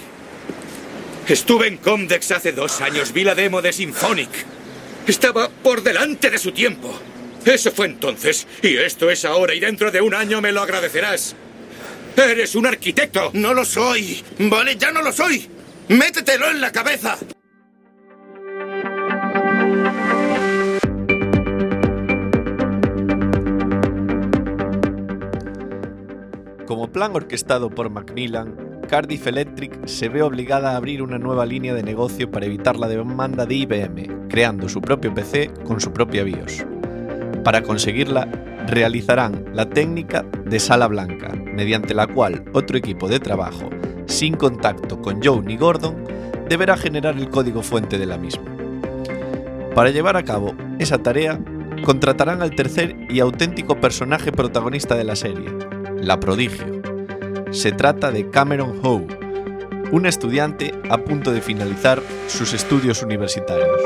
K: Estuve en Comdex hace dos años, vi la demo de Symphonic. Estaba por delante de su tiempo. Eso fue entonces, y esto es ahora, y dentro de un año me lo agradecerás. Eres un arquitecto.
N: No lo soy. Vale, ya no lo soy. Métetelo en la cabeza.
D: Como plan orquestado por Macmillan, Cardiff Electric se ve obligada a abrir una nueva línea de negocio para evitar la demanda de IBM, creando su propio PC con su propia BIOS. Para conseguirla, realizarán la técnica de sala blanca, mediante la cual otro equipo de trabajo, sin contacto con Joe ni Gordon, deberá generar el código fuente de la misma. Para llevar a cabo esa tarea, contratarán al tercer y auténtico personaje protagonista de la serie, la prodigio. Se trata de Cameron Howe, un estudiante a punto de finalizar sus estudios universitarios.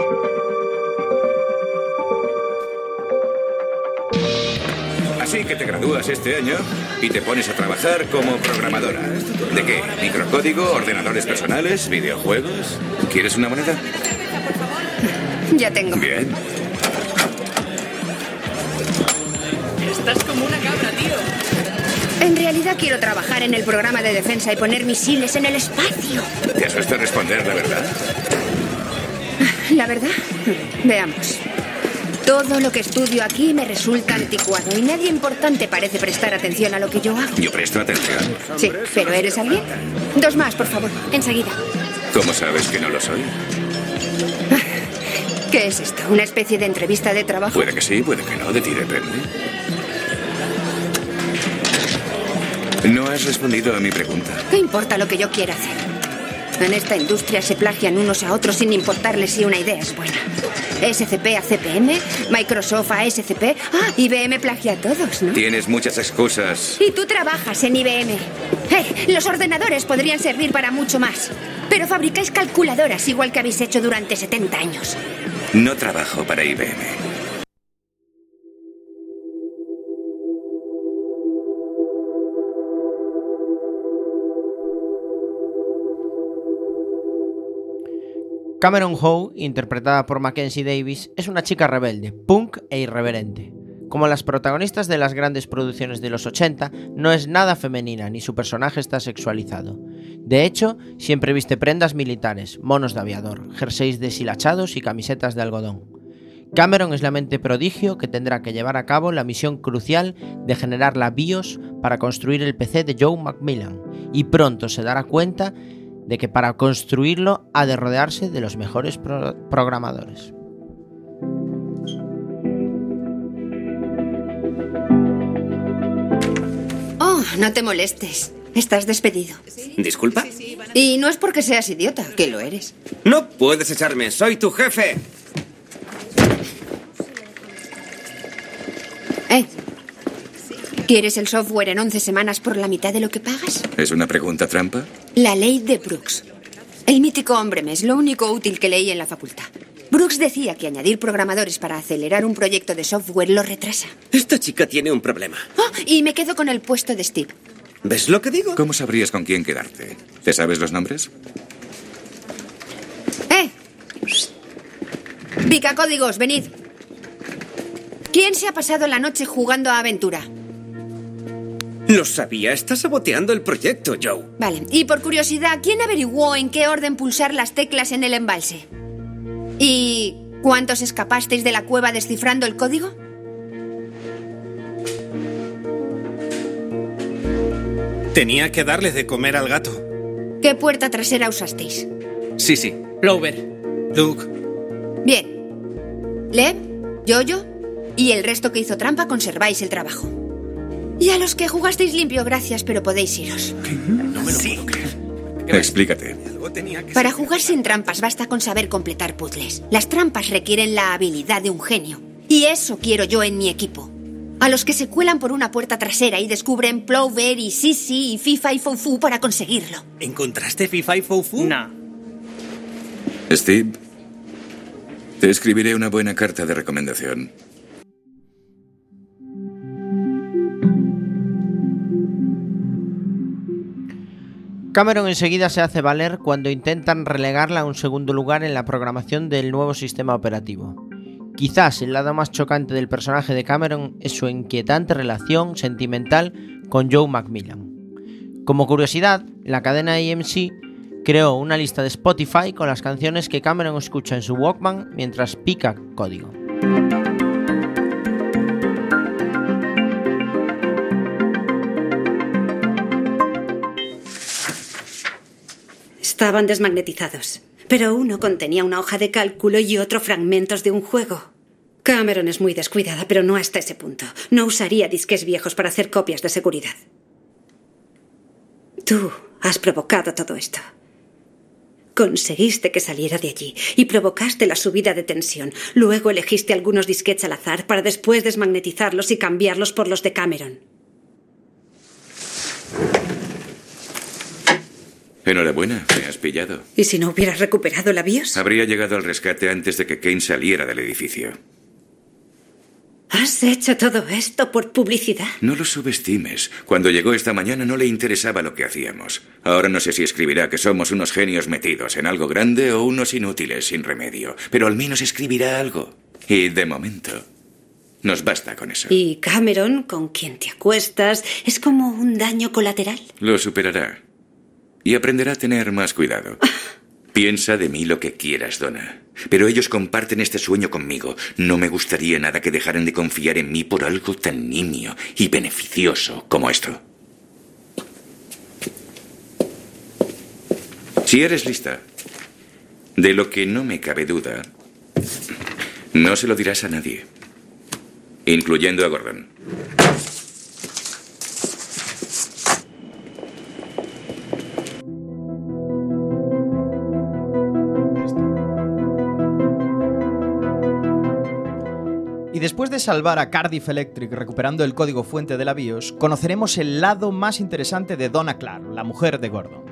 L: Así que te gradúas este año y te pones a trabajar como programadora. ¿De qué? ¿Microcódigo, ordenadores personales, videojuegos? ¿Quieres una moneda?
O: Ya tengo.
L: Bien.
O: Estás como una cabra, tío. En realidad quiero trabajar en el programa de defensa y poner misiles en el espacio.
L: ¿Te asusta responder la verdad?
O: La verdad, veamos. Todo lo que estudio aquí me resulta anticuado y nadie importante parece prestar atención a lo que yo hago.
L: Yo presto atención.
O: Sí, pero ¿eres alguien? Dos más, por favor, enseguida.
L: ¿Cómo sabes que no lo soy?
O: ¿Qué es esto? ¿Una especie de entrevista de trabajo?
L: Puede que sí, puede que no, de ti depende. No has respondido a mi pregunta.
O: ¿Qué importa lo que yo quiera hacer? En esta industria se plagian unos a otros sin importarles si una idea es buena. SCP a CPM, Microsoft a SCP. Ah, IBM plagia a todos, ¿no?
L: Tienes muchas excusas.
O: Y tú trabajas en IBM. Eh, los ordenadores podrían servir para mucho más. Pero fabricáis calculadoras igual que habéis hecho durante 70 años.
L: No trabajo para IBM.
F: Cameron Howe, interpretada por Mackenzie Davis, es una chica rebelde, punk e irreverente. Como las protagonistas de las grandes producciones de los 80, no es nada femenina ni su personaje está sexualizado. De hecho, siempre viste prendas militares, monos de aviador, jerseys deshilachados y camisetas de algodón. Cameron es la mente prodigio que tendrá que llevar a cabo la misión crucial de generar la BIOS para construir el PC de Joe Macmillan, y pronto se dará cuenta de que para construirlo ha de rodearse de los mejores pro- programadores.
O: Oh, no te molestes. Estás despedido.
P: ¿Disculpa?
O: Y no es porque seas idiota, que lo eres.
P: No puedes echarme, soy tu jefe.
O: Eh. ¿Quieres el software en 11 semanas por la mitad de lo que pagas?
L: ¿Es una pregunta trampa?
O: La ley de Brooks. El mítico hombre mes, lo único útil que leí en la facultad. Brooks decía que añadir programadores para acelerar un proyecto de software lo retrasa.
P: Esta chica tiene un problema.
O: Oh, y me quedo con el puesto de Steve.
P: ¿Ves lo que digo?
L: ¿Cómo sabrías con quién quedarte? ¿Te sabes los nombres?
O: ¡Eh! Pica códigos, venid. ¿Quién se ha pasado la noche jugando a aventura?
P: Lo sabía, está saboteando el proyecto, Joe.
O: Vale, y por curiosidad, ¿quién averiguó en qué orden pulsar las teclas en el embalse? ¿Y cuántos escapasteis de la cueva descifrando el código?
N: Tenía que darle de comer al gato.
O: ¿Qué puerta trasera usasteis?
P: Sí, sí. Plover. Luke.
O: Bien. Lev, Yoyo y el resto que hizo trampa conserváis el trabajo. Y a los que jugasteis limpio, gracias, pero podéis iros.
P: No me lo puedo creer.
K: Explícate.
O: Para jugar sin trampas basta con saber completar puzzles. Las trampas requieren la habilidad de un genio. Y eso quiero yo en mi equipo. A los que se cuelan por una puerta trasera y descubren Plover y Sisi y FIFA y Fofu para conseguirlo.
P: ¿Encontraste FIFA y Fofu? No.
L: Steve, te escribiré una buena carta de recomendación.
F: Cameron enseguida se hace valer cuando intentan relegarla a un segundo lugar en la programación del nuevo sistema operativo. Quizás el lado más chocante del personaje de Cameron es su inquietante relación sentimental con Joe Macmillan. Como curiosidad, la cadena AMC creó una lista de Spotify con las canciones que Cameron escucha en su Walkman mientras pica código.
Q: Estaban desmagnetizados, pero uno contenía una hoja de cálculo y otro fragmentos de un juego. Cameron es muy descuidada, pero no hasta ese punto. No usaría disques viejos para hacer copias de seguridad. Tú has provocado todo esto. Conseguiste que saliera de allí y provocaste la subida de tensión. Luego elegiste algunos disquetes al azar para después desmagnetizarlos y cambiarlos por los de Cameron.
L: Enhorabuena, me has pillado.
Q: ¿Y si no hubieras recuperado la BIOS?
L: Habría llegado al rescate antes de que Kane saliera del edificio.
Q: ¿Has hecho todo esto por publicidad?
L: No lo subestimes. Cuando llegó esta mañana no le interesaba lo que hacíamos. Ahora no sé si escribirá que somos unos genios metidos en algo grande o unos inútiles sin remedio. Pero al menos escribirá algo. Y de momento, nos basta con eso.
Q: ¿Y Cameron, con quien te acuestas, es como un daño colateral?
L: Lo superará. Y aprenderá a tener más cuidado. <laughs> Piensa de mí lo que quieras, Donna. Pero ellos comparten este sueño conmigo. No me gustaría nada que dejaran de confiar en mí por algo tan nimio y beneficioso como esto. Si eres lista, de lo que no me cabe duda, no se lo dirás a nadie, incluyendo a Gordon.
B: Salvar a Cardiff Electric recuperando el código fuente de la BIOS, conoceremos el lado más interesante de Donna Clark, la mujer de Gordon.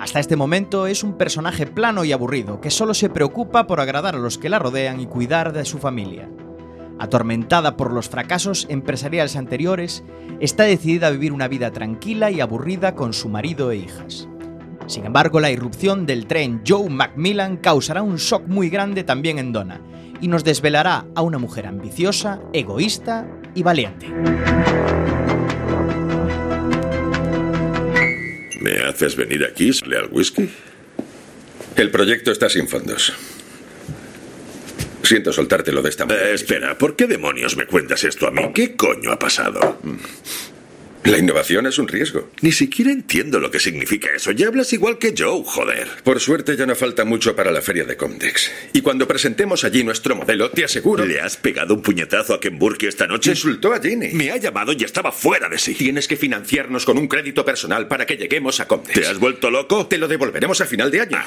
B: Hasta este momento es un personaje plano y aburrido, que solo se preocupa por agradar a los que la rodean y cuidar de su familia. Atormentada por los fracasos empresariales anteriores, está decidida a vivir una vida tranquila y aburrida con su marido e hijas. Sin embargo, la irrupción del tren Joe Macmillan causará un shock muy grande también en Donna y nos desvelará a una mujer ambiciosa, egoísta y valiente.
K: ¿Me haces venir aquí, sale al whisky? El proyecto está sin fondos. Siento soltártelo de esta manera.
R: Eh, espera, ¿por qué demonios me cuentas esto a mí? ¿Qué coño ha pasado?
K: La innovación es un riesgo.
R: Ni siquiera entiendo lo que significa eso. Ya hablas igual que Joe, joder.
K: Por suerte ya no falta mucho para la feria de Comdex. Y cuando presentemos allí nuestro modelo, te aseguro...
R: ¿Le has pegado un puñetazo a Ken Burke esta noche?
K: Insultó a Ginny.
R: Me ha llamado y estaba fuera de sí.
K: Tienes que financiarnos con un crédito personal para que lleguemos a Comdex.
R: ¿Te has vuelto loco?
K: Te lo devolveremos a final de año.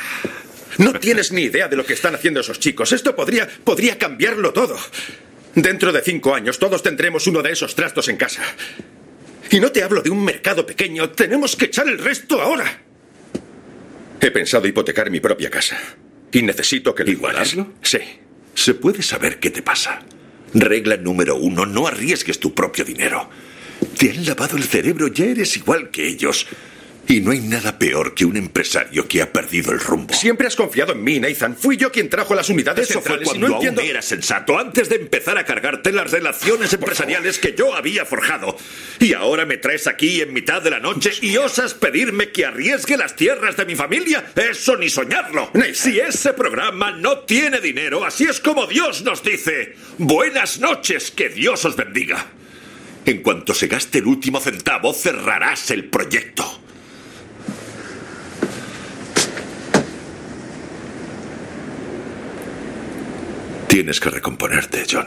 K: No tienes ni idea de lo que están haciendo esos chicos. Esto podría, podría cambiarlo todo. Dentro de cinco años todos tendremos uno de esos trastos en casa. Y no te hablo de un mercado pequeño. Tenemos que echar el resto ahora. He pensado hipotecar mi propia casa. Y necesito que lo
R: ¿Igualarlo?
K: Sí.
R: ¿Se puede saber qué te pasa? Regla número uno, no arriesgues tu propio dinero. Te han lavado el cerebro, ya eres igual que ellos. Y no hay nada peor que un empresario que ha perdido el rumbo.
K: Siempre has confiado en mí, Nathan. Fui yo quien trajo las unidades
R: Eso fue
K: y
R: cuando
K: no entiendo...
R: aún eras sensato, antes de empezar a cargarte las relaciones empresariales que yo había forjado. Y ahora me traes aquí en mitad de la noche y osas pedirme que arriesgue las tierras de mi familia. Eso ni soñarlo. Si ese programa no tiene dinero, así es como Dios nos dice. Buenas noches, que Dios os bendiga. En cuanto se gaste el último centavo, cerrarás el proyecto.
J: Tienes que recomponerte, John.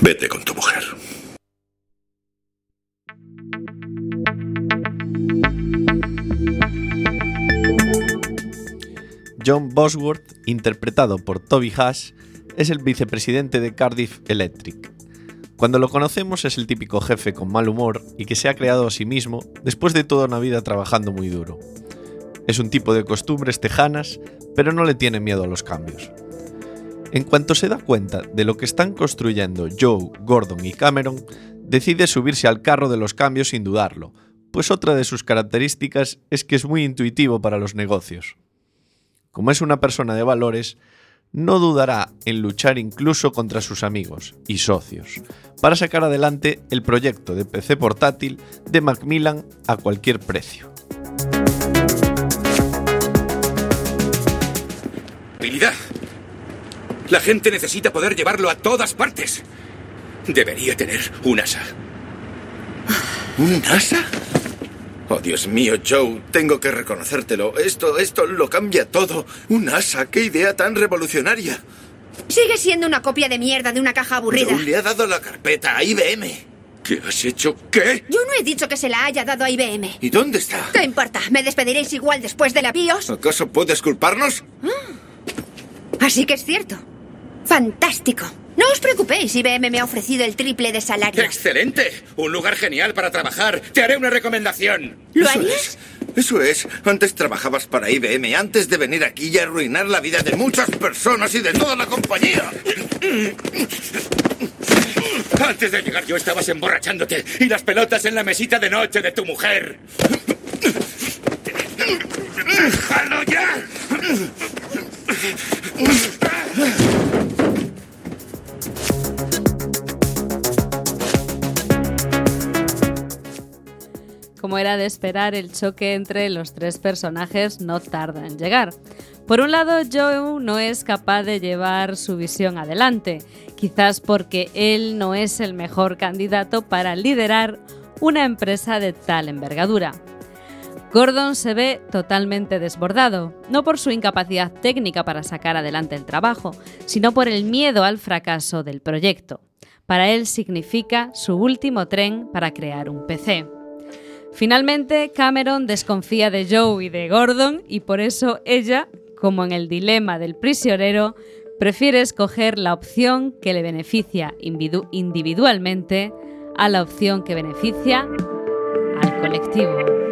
J: Vete con tu mujer.
D: John Bosworth, interpretado por Toby Hash, es el vicepresidente de Cardiff Electric. Cuando lo conocemos es el típico jefe con mal humor y que se ha creado a sí mismo después de toda una vida trabajando muy duro. Es un tipo de costumbres tejanas, pero no le tiene miedo a los cambios. En cuanto se da cuenta de lo que están construyendo Joe, Gordon y Cameron, decide subirse al carro de los cambios sin dudarlo, pues otra de sus características es que es muy intuitivo para los negocios. Como es una persona de valores, no dudará en luchar incluso contra sus amigos y socios para sacar adelante el proyecto de PC portátil de Macmillan a cualquier precio.
L: La gente necesita poder llevarlo a todas partes. Debería tener un asa.
N: ¿Un asa? Oh, Dios mío, Joe, tengo que reconocértelo. Esto, esto lo cambia todo. Un asa, qué idea tan revolucionaria.
O: Sigue siendo una copia de mierda de una caja aburrida.
N: Joe le ha dado la carpeta a IBM.
L: ¿Qué has hecho? ¿Qué?
O: Yo no he dicho que se la haya dado a IBM.
N: ¿Y dónde está?
O: ¿Qué importa? ¿Me despediréis igual después de la BIOS?
N: ¿Acaso puedes culparnos?
O: Así que es cierto. Fantástico. No os preocupéis, IBM me ha ofrecido el triple de salario.
L: ¡Excelente! Un lugar genial para trabajar. Te haré una recomendación.
O: ¿Lo
N: Eso
O: harías?
N: es. Eso es. Antes trabajabas para IBM, antes de venir aquí y arruinar la vida de muchas personas y de toda la compañía.
L: Antes de llegar yo estabas emborrachándote y las pelotas en la mesita de noche de tu mujer. ¡Déjalo ya!
E: Como era de esperar, el choque entre los tres personajes no tarda en llegar. Por un lado, Joe no es capaz de llevar su visión adelante, quizás porque él no es el mejor candidato para liderar una empresa de tal envergadura. Gordon se ve totalmente desbordado, no por su incapacidad técnica para sacar adelante el trabajo, sino por el miedo al fracaso del proyecto. Para él significa su último tren para crear un PC. Finalmente, Cameron desconfía de Joe y de Gordon y por eso ella, como en el dilema del prisionero, prefiere escoger la opción que le beneficia individu- individualmente a la opción que beneficia al colectivo.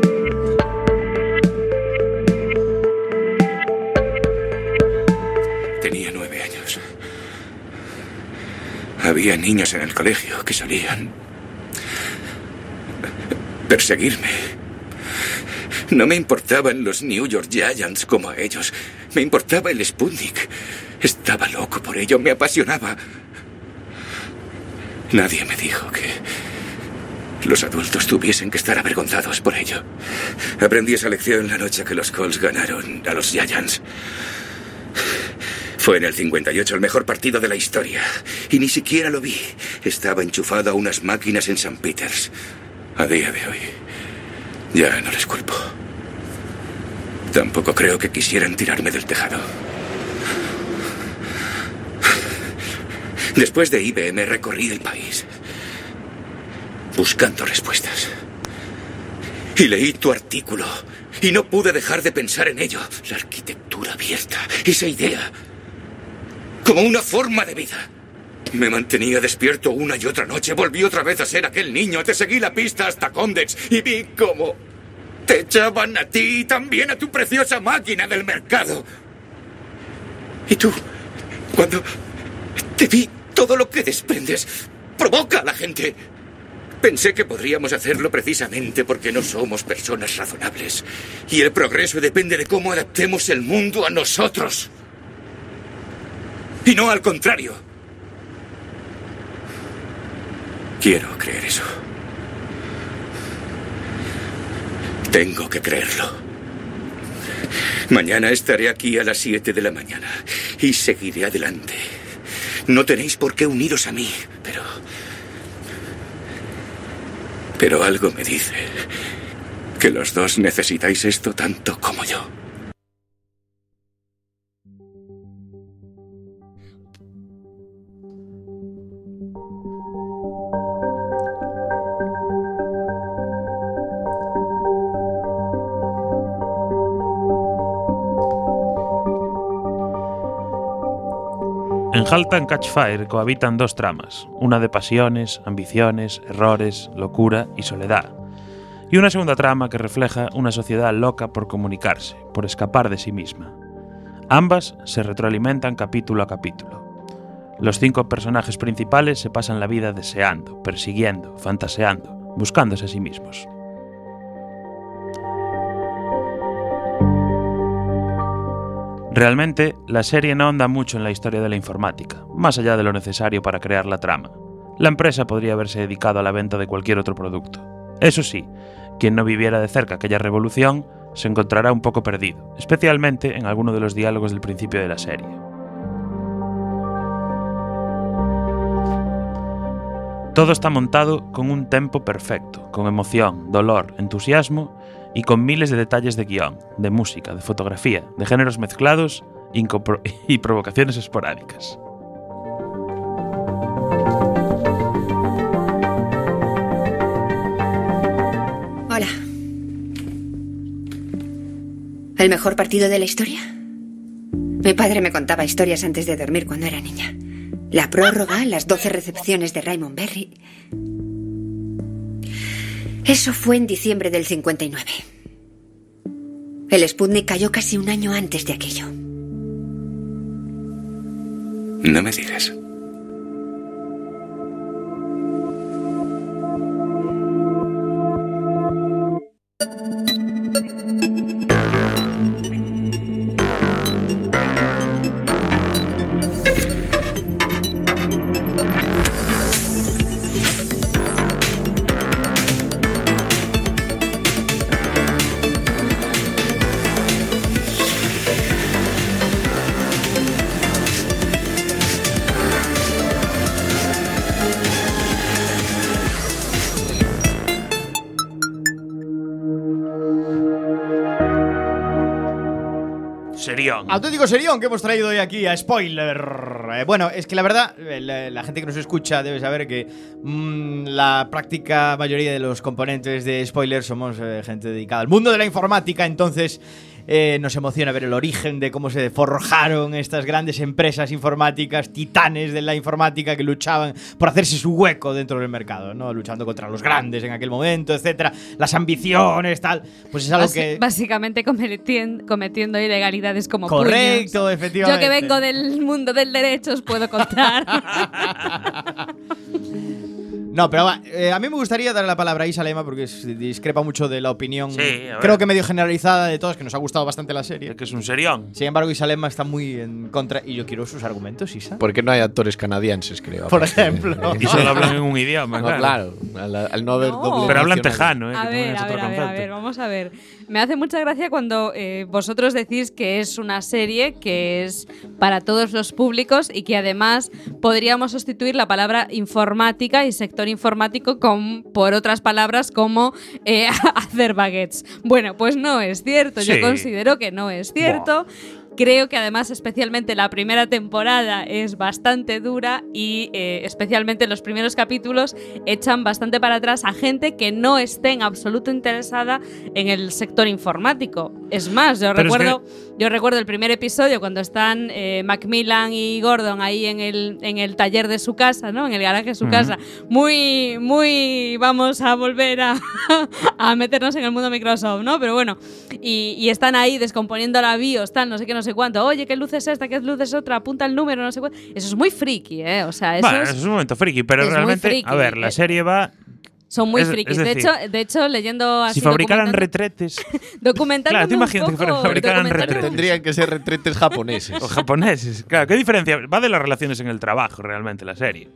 L: Había niños en el colegio que solían perseguirme. No me importaban los New York Giants como a ellos. Me importaba el Sputnik. Estaba loco por ello, me apasionaba. Nadie me dijo que los adultos tuviesen que estar avergonzados por ello. Aprendí esa lección la noche que los Colts ganaron a los Giants. Fue en el 58 el mejor partido de la historia. Y ni siquiera lo vi. Estaba enchufado a unas máquinas en St. Peters. A día de hoy, ya no les culpo. Tampoco creo que quisieran tirarme del tejado. Después de IBM recorrí el país buscando respuestas. Y leí tu artículo y no pude dejar de pensar en ello. La arquitectura abierta, esa idea, como una forma de vida. Me mantenía despierto una y otra noche. Volví otra vez a ser aquel niño. Te seguí la pista hasta Condex y vi cómo te echaban a ti y también a tu preciosa máquina del mercado. Y tú, cuando te vi, todo lo que desprendes provoca a la gente. Pensé que podríamos hacerlo precisamente porque no somos personas razonables. Y el progreso depende de cómo adaptemos el mundo a nosotros. Y no al contrario. Quiero creer eso. Tengo que creerlo. Mañana estaré aquí a las 7 de la mañana y seguiré adelante. No tenéis por qué uniros a mí, pero... Pero algo me dice que los dos necesitáis esto tanto como yo.
C: En Halt and Catch Fire cohabitan dos tramas, una de pasiones, ambiciones, errores, locura y soledad, y una segunda trama que refleja una sociedad loca por comunicarse, por escapar de sí misma. Ambas se retroalimentan capítulo a capítulo. Los cinco personajes principales se pasan la vida deseando, persiguiendo, fantaseando, buscándose a sí mismos. Realmente, la serie no anda mucho en la historia de la informática, más allá de lo necesario para crear la trama. La empresa podría haberse dedicado a la venta de cualquier otro producto. Eso sí, quien no viviera de cerca aquella revolución se encontrará un poco perdido, especialmente en alguno de los diálogos del principio de la serie. Todo está montado con un tempo perfecto, con emoción, dolor, entusiasmo y con miles de detalles de guion, de música, de fotografía, de géneros mezclados <laughs> y provocaciones esporádicas.
O: Hola. ¿El mejor partido de la historia? Mi padre me contaba historias antes de dormir cuando era niña. La prórroga, las 12 recepciones de Raymond Berry. Eso fue en diciembre del 59. El Sputnik cayó casi un año antes de aquello.
L: No me digas.
B: Auténtico serión que hemos traído hoy aquí a Spoiler. Eh, bueno, es que la verdad, eh, la, gente que nos escucha debe saber que mm, la práctica mayoría de los componentes de Spoiler somos eh, gente dedicada al mundo de la informática, entonces eh, nos emociona ver el origen de cómo se forjaron estas grandes empresas informáticas, titanes de la informática que luchaban por hacerse su hueco dentro del mercado, ¿no? Luchando contra los grandes en aquel momento, etcétera, las ambiciones, tal. Pues es algo que
E: Básicamente cometiendo, cometiendo ilegalidades como
B: Correcto,
E: puños.
B: efectivamente.
E: Yo que vengo del mundo del derecho os puedo contar. <laughs>
B: No, pero va, eh, a mí me gustaría darle la palabra a Isa Lema porque es- discrepa mucho de la opinión,
C: Sí,
B: creo que medio generalizada de todos, que nos ha gustado bastante la serie.
C: que es un serión.
B: Sin embargo, Isa Lema está muy en contra y yo quiero sus argumentos, Isa.
D: Porque no hay actores canadienses, creo.
B: Por ejemplo.
C: Y solo hablan en un idioma,
D: No,
C: claro.
D: claro. Al, al no haber
E: No.
D: doble
C: Pero hablan tejano, ¿eh?
E: A ver,
C: es
E: a
C: otro
E: ver, a ver, a
C: concepto.
E: ver, vamos a ver. Me hace mucha gracia cuando eh, vosotros decís que es una serie que es para todos los públicos y que además podríamos sustituir la palabra informática y sector informático con, por otras palabras como eh, <laughs> hacer baguettes. Bueno, pues no es cierto. Yo considero que no es cierto. Creo que además especialmente la primera temporada es bastante dura y eh, especialmente los primeros capítulos echan bastante para atrás a gente que no esté en absoluto interesada en el sector informático. Es más, yo
C: Pero es
E: recuerdo, yo recuerdo el primer episodio cuando están eh, Macmillan y Gordon ahí en el, en el taller de su casa, ¿no? En el garaje de su
C: Ujú.
E: casa. Muy, muy vamos a volver a, <laughs> a meternos en el mundo Microsoft, ¿no? Pero bueno, y, y están ahí descomponiendo la BIOS, tal, no sé qué, no sé cuánto. Oye, ¿qué luz es esta? ¿Qué luz es otra? Apunta el número, no sé cuánto. Eso es muy friki, ¿eh? O sea, eso
C: Bueno,
E: es-
C: un momento friki, pero realmente,
E: friki,
C: a ver, la
E: eh.
C: serie va.
E: son muy
C: es-
E: frikis.
C: es
E: de, hecho, de hecho, leyendo así.
C: si fabricaran
E: documentando-
C: retretes <laughs>
E: documentándome
C: Claro, tú
E: un
C: imagínate que
E: poco,
C: fabricaran retretes.
D: Tendrían que ser retretes japoneses.
C: o japoneses, claro, ¿qué diferencia? Va de las relaciones en el trabajo, realmente, la serie.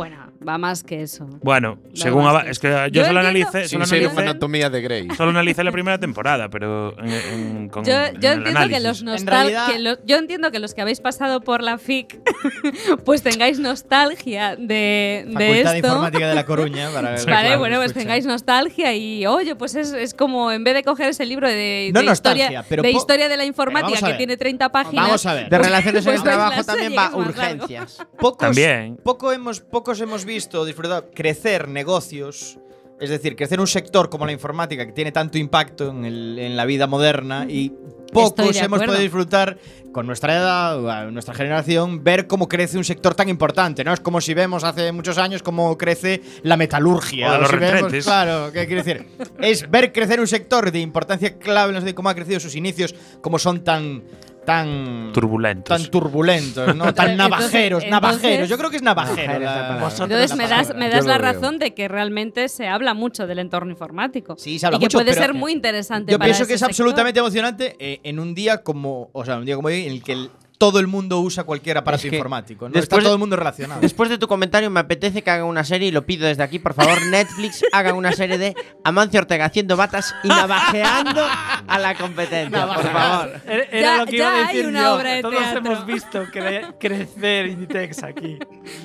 E: Bueno, va más que eso.
C: Bueno,
E: Va
C: según
E: más
C: ava-
E: que
C: es que yo,
E: Yo
C: solo analicé,
D: Sin
C: solo
D: ser
C: analicé,
D: una anatomía de Grey.
C: solo analicé la primera temporada, pero en- en- con
E: Yo,
C: en
E: yo
C: el
E: entiendo que los
B: En
E: nostal
B: realidad-
E: que lo- yo entiendo que los que habéis pasado por la FIC <laughs> pues tengáis nostalgia de, de
B: Facultad de
E: esto.
B: Informática de La Coruña. Para <laughs>
C: Sí,
E: Vale,
C: claro,
E: bueno, pues
B: escucha.
E: tengáis nostalgia y oye, pues es, es como en vez de coger ese libro de,
B: No
E: de
B: nostalgia,
E: historia,
B: pero
E: de historia de la informática que tiene 30 páginas.
B: Vamos a ver.
F: De
E: pues-
F: relaciones en
E: pues
F: el
E: veis la
F: trabajo también va urgencias.
B: Pocos,
C: También.
B: Poco hemos, pocos hemos visto disfrutar, crecer negocios Es decir, crecer un sector como la informática que tiene tanto impacto en, el- en la vida moderna y pocos hemos podido disfrutar con nuestra edad, nuestra generación, ver cómo crece un sector tan importante, ¿no? Es como si vemos hace muchos años cómo crece la metalurgia.
C: O de los
B: si vemos- claro, ¿qué quiere decir? Es ver crecer un sector de importancia clave, no sé cómo ha crecido sus inicios, cómo son tan tan
C: Turbulentos.
B: tan turbulentos, ¿no? Tan
E: Entonces-
B: navajeros,
E: entonces-
B: navajeros. Yo creo que es navajero.
F: La.
E: Entonces me das, me das la razón de que realmente se habla mucho del entorno informático.
B: Sí, se habla
E: y que
B: mucho,
E: puede
B: pero-
E: ser muy interesante
B: Yo
E: para
B: pienso
E: ese
B: que es
E: sector.
B: absolutamente emocionante eh, en un día como, o sea, un día como hoy en el que el- todo el mundo usa cualquier aparato
F: Es que
B: informático, ¿no?
F: después
B: Está
F: de-
B: todo el mundo relacionado.
F: Después de tu comentario, me apetece que hagan una serie y lo pido desde aquí, por favor, <laughs> Netflix, hagan una serie de Amancio Ortega haciendo batas y navajeando a la competencia, por favor.
G: Era
E: Ya-
G: lo que
E: ya
G: iba a
E: hay
G: decir
E: una
G: yo.
E: obra de
G: Todos
E: teatro.
G: hemos visto cre- crecer Inditex aquí.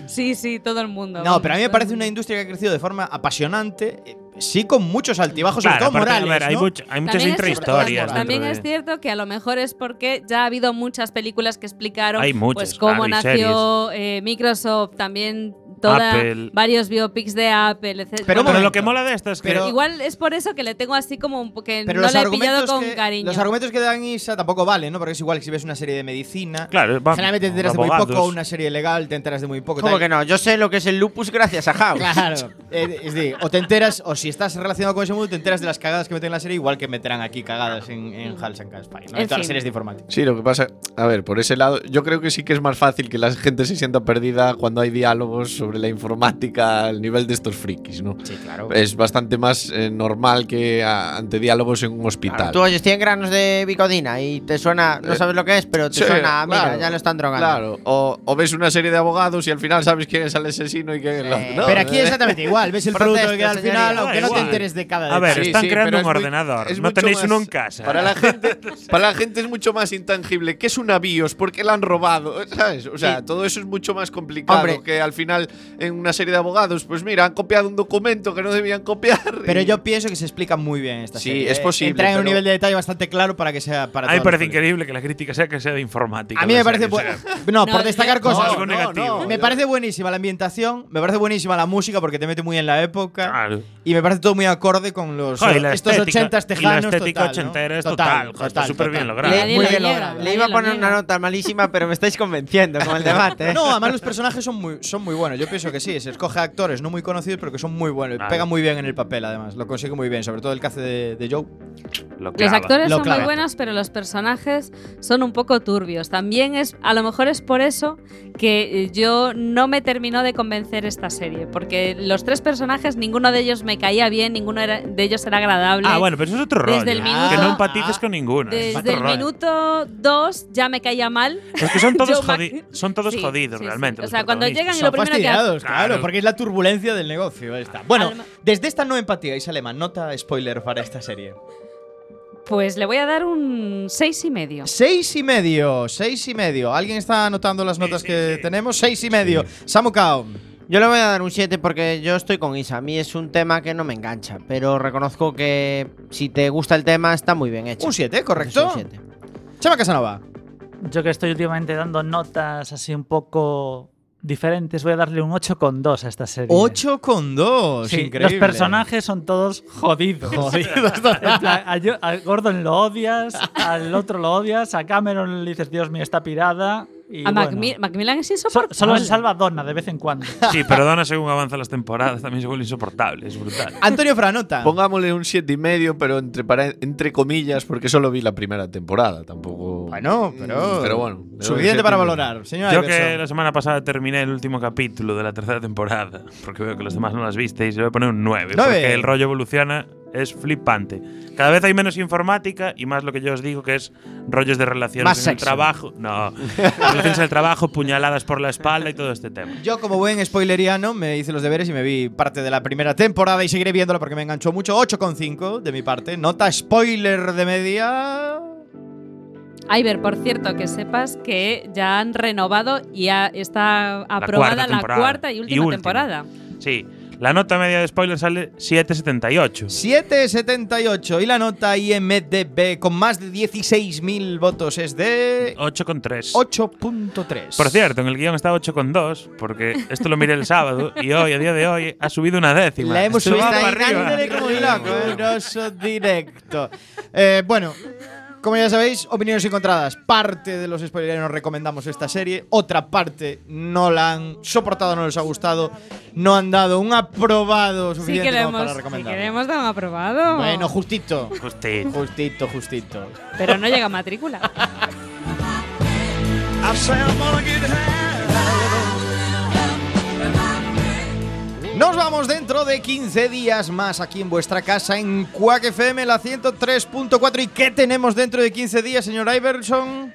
E: Sí, sí, todo el mundo.
B: No,
E: vamos,
B: pero a mí me parece una industria que ha crecido de forma apasionante, eh, sí con muchos altibajos,
C: Claro,
B: sobre todo
C: a ver, hay,
B: ¿no?
C: mucho- hay muchas
E: También es cierto-
C: intrahistorias.
E: También es cierto que a lo mejor es porque ya ha habido muchas películas que explicaron
C: Hay muchas,
E: pues cómo
C: claro,
E: nació eh, Microsoft, también toda,
C: Apple.
E: varios biopics de Apple, etc.
B: Pero
C: lo que mola de esto es que.
B: Pero-
E: Igual es por eso que le tengo así como un poco que
B: Pero
E: no le he pillado con
B: que,
E: cariño.
B: los argumentos que dan Isa tampoco valen, ¿no? Porque es igual que si ves una serie de medicina.
C: Claro, va-
B: generalmente te enteras de muy poco, una serie legal te enteras de muy poco.
F: ¿Cómo
B: tal.
F: que no? Yo sé lo que es el lupus gracias a House.
B: Claro. <laughs> Eh, es decir, o te enteras, o si estás relacionado con ese mundo, te enteras de las cagadas que meten en la serie, igual que meterán aquí cagadas en, en Hals and Caspy, ¿no? En,
E: En
B: todas las series de informática.
D: Sí, lo que pasa, a ver, por ese lado, yo creo que sí que es más fácil que la gente se sienta perdida cuando hay diálogos sobre la informática al nivel de estos frikis, ¿no?
B: Sí, claro.
D: Es bastante más eh, normal que a- ante diálogos en un hospital.
F: Claro, tú oyes 100 granos de bicodina y te suena, no
D: Eh,
F: sabes lo que es, pero te
D: Sí,
F: suena, mira,
D: claro,
F: ya lo están drogando.
D: Claro, o, o ves una serie de abogados y al final sabes quién es el asesino y quién es el otro. No,
B: Pero aquí
D: eh,
B: exactamente igual, ves el
F: Protesta,
B: producto que queda al final,
F: señoría.
B: aunque no te enteres de cada
C: A ver,
B: detalle.
C: están
D: sí,
C: creando un
D: es
C: ordenador.
D: es
C: no tenéis
D: más-
C: uno en casa.
D: Para la gente, para la gente es mucho más intangible. ¿Qué es una BIOS? ¿Por qué la han robado? ¿Sabes? O sea,
F: Sí.
D: todo eso es mucho más complicado
F: Hombre.
D: que al final en una serie de abogados, pues mira, han copiado un documento que no debían copiar.
B: Pero
D: y-
B: yo pienso que se explica muy bien esta
D: Sí,
B: serie.
D: es
B: eh.
D: posible,
B: Entra en un
D: pero-
B: nivel de detalle bastante claro para que sea para
C: A mí me parece increíble que la crítica sea que sea de informática.
B: A mí me parece
C: sea, <laughs>
B: No,
E: No,
B: por destacar cosas.
C: algo negativo.
B: Me parece buenísima la ambientación, me parece buenísima la música porque te mete muy en la época
C: Claro.
B: y me parece todo muy acorde con los
C: Joder, la
B: estos
C: estética-
B: 80
C: y la
B: tejanos
C: estética
B: total, ¿no?
C: ochentera es total, está súper bien logrado.
F: Le, muy bien logrado. Le iba a
E: lo
F: poner una nota malísima, pero me estáis convenciendo con el <laughs> debate. ¿eh?
B: No, además los personajes son muy, son muy buenos. Yo pienso que sí, se escoge actores no muy conocidos, pero que son muy buenos.
C: Claro.
B: Pega muy bien en el papel, además. Lo consigue muy bien, sobre todo el que hace de, de Joe.
C: Lo
E: Los actores
B: Lo
E: son
B: clava.
E: muy buenos, pero los personajes son un poco turbios. También es, a lo mejor es por eso que eh, yo no me terminó de convencer esta serie, porque los tres personajes, ninguno de ellos me caía bien, ninguno era- de ellos era agradable.
C: Ah, bueno, pero eso es otro rollo.
E: Desde el
C: que
E: minuto-
C: no empatices con ninguno. es
E: Desde
C: otro
E: el
C: rollo.
E: minuto 2 ya me caía mal.
C: Es que son <laughs> todos,
E: Joe
C: jodi-
E: Mac-
C: son todos
E: Sí,
C: jodidos
E: sí, sí.
C: realmente.
E: O
C: los
E: sea, cuando llegan y lo primero que
B: claro,
C: Claro.
B: porque es la turbulencia del negocio. está. Bueno,
E: Alma-
B: desde esta no empatía, Isalema, nota spoiler para esta serie.
E: Pues le voy a dar un seis y medio.
B: Seis y medio, seis y medio. ¿Alguien está anotando las notas que tenemos? Seis y medio. Samu Kao.
F: Yo le voy a dar un 7 porque yo estoy con Isa. A mí es un tema que no me engancha, pero reconozco que si te gusta el tema está muy bien hecho.
B: Un 7, correcto.
F: Un siete.
B: Chema Casanova.
G: Yo que estoy últimamente dando notas así un poco diferentes, voy a darle un 8,2 a esta serie.
B: 8 con 2.
G: Sí,
B: increíble.
G: los personajes son todos jodidos.
B: Jodidos <laughs>
G: plan, a Gordon lo odias, al otro lo odias, a Cameron le dices, Dios mío, está pirada. Y
E: A
G: bueno,
E: Macmi- Macmillan es
G: so-
E: insoportable.
G: solo se salva Donna de vez en cuando. <laughs>
C: Sí, pero Donna, según avanzan las temporadas, también se vuelve insoportable. Es brutal.
B: Antonio Franota.
D: Pongámosle un siete y medio, pero entre, para- entre comillas, porque solo vi la primera temporada. Tampoco.
B: Bueno, pero.
D: Pero bueno.
B: Suficiente para valorar. Señora
C: Yo
B: Iverson.
C: que la semana pasada terminé el último capítulo de la tercera temporada, porque veo que los demás no las visteis, le voy a poner un 9,
B: Nueve.
C: porque el rollo evoluciona, es flipante. Cada vez hay menos informática y más lo que yo os digo que es rollos de relaciones
F: Más
C: en el trabajo. No, relaciones en el trabajo, puñaladas por la espalda y todo este tema.
B: Yo, como buen spoileriano, me hice los deberes y me vi parte de la primera temporada y seguiré viéndola porque me enganchó mucho. 8,5 de mi parte. Nota spoiler de media.
E: Iber, por cierto, que sepas que ya han renovado y ya está aprobada la cuarta, y última
C: última.
E: temporada.
C: Sí. La nota media de spoiler sale 7,78.
B: 7,78 y la nota IMDB con más de 16.000 votos es de
C: 8,3.
B: 8.3.
C: Por cierto, en el guion está 8,2, porque esto lo miré el sábado y hoy, a día de hoy, ha subido una décima.
B: La hemos
C: Esto
B: subido
C: para arriba.
B: como loco, ¿eh? Directo. Eh, bueno, como ya sabéis, opiniones encontradas. Parte de los spoilers nos recomendamos esta serie. Otra parte no la han soportado, no les ha gustado. No han dado un aprobado
E: Sí
B: suficiente
E: que le
B: como para
E: hemos, sí
B: recomendar.
E: que le hemos dado un aprobado.
B: Bueno, justito.
C: Justito.
B: Justito, justito.
E: Pero no llega a matrícula. <laughs>
B: Nos vamos dentro de 15 días más aquí en vuestra casa en Quack FM, la 103.4. ¿Y qué tenemos dentro de 15 días, señor Iverson?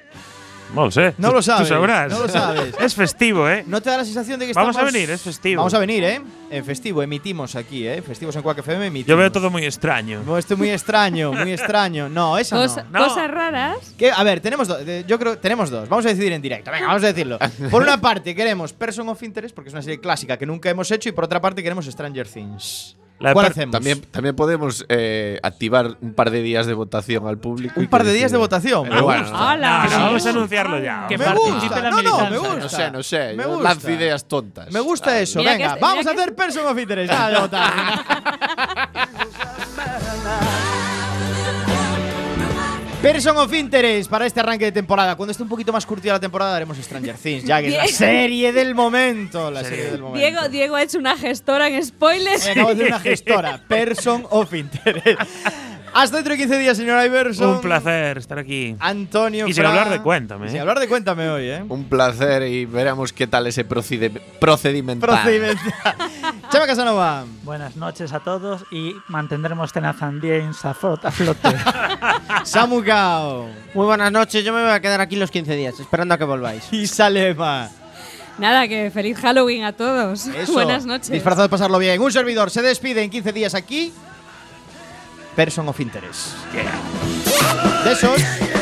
C: No lo sé.
B: No lo sabes.
C: Tú sabrás.
B: No lo sabes.
C: es festivo, ¿eh?
B: ¿No te da la sensación de que
C: Vamos
B: estamos-
C: a venir, es festivo.
B: Vamos a venir, ¿eh? En festivo, emitimos aquí, ¿eh? Festivos en Quack FM, emitimos.
C: Yo veo todo muy extraño.
B: No, esto es muy extraño, muy extraño. No, esa
E: Cosa-
B: no.
E: Cosas raras.
B: Que, a ver, tenemos dos. Yo creo tenemos dos. Vamos a decidir en directo. Venga, vamos a decirlo. Por una parte, queremos Person of Interest, porque es una serie clásica que nunca hemos hecho. Y por otra parte, queremos Stranger Things.
C: La
B: ¿Cuál hacemos?
D: También, también podemos eh, activar un par de días de votación al público.
B: Un par de días de votación.
D: Pero
B: Me
D: bueno,
B: gusta.
E: ¡Hala!
C: No, no, vamos a anunciarlo ya.
G: Que
B: me
G: participe
B: gusta.
G: la
B: No, no, me gusta.
D: No sé, no sé.
B: Me gusta.
D: lanzo ideas tontas.
B: Me gusta eso.
E: Mira
B: Venga,
E: este-
B: vamos a hacer Person of Interest. <laughs> Person of Interest para este arranque de temporada. Cuando esté un poquito más curtida la temporada, haremos Stranger Things, ya que es la serie del momento. La serie del momento.
E: Diego, Diego ha hecho una gestora en spoilers.
B: Eh, acabo de hacer una gestora. <laughs> Person of Interest. Hasta dentro de 15 días, señor Iverson.
C: Un placer estar aquí.
B: Antonio.
C: Y sin
B: Fra-
C: hablar de Cuéntame,
B: Y sin
C: ¿eh?
B: hablar de Cuéntame hoy, ¿eh?
D: Un placer y veremos qué tal ese procede- procedimental.
B: Procedimiento. <laughs> Chama Casanova.
G: Buenas noches a todos y mantendremos Tenazandiens a flote. A <laughs> flote.
B: Samu Gao.
F: Muy buenas noches, yo me voy a quedar aquí los 15 días, esperando a que volváis.
B: Y Salema.
E: Nada, que feliz Halloween a todos.
B: Eso. <laughs>
E: Buenas noches.
B: Disfrazado de pasarlo bien. Un servidor se despide en 15 días aquí. Person of Interest. Yeah. De esos...
H: Oh.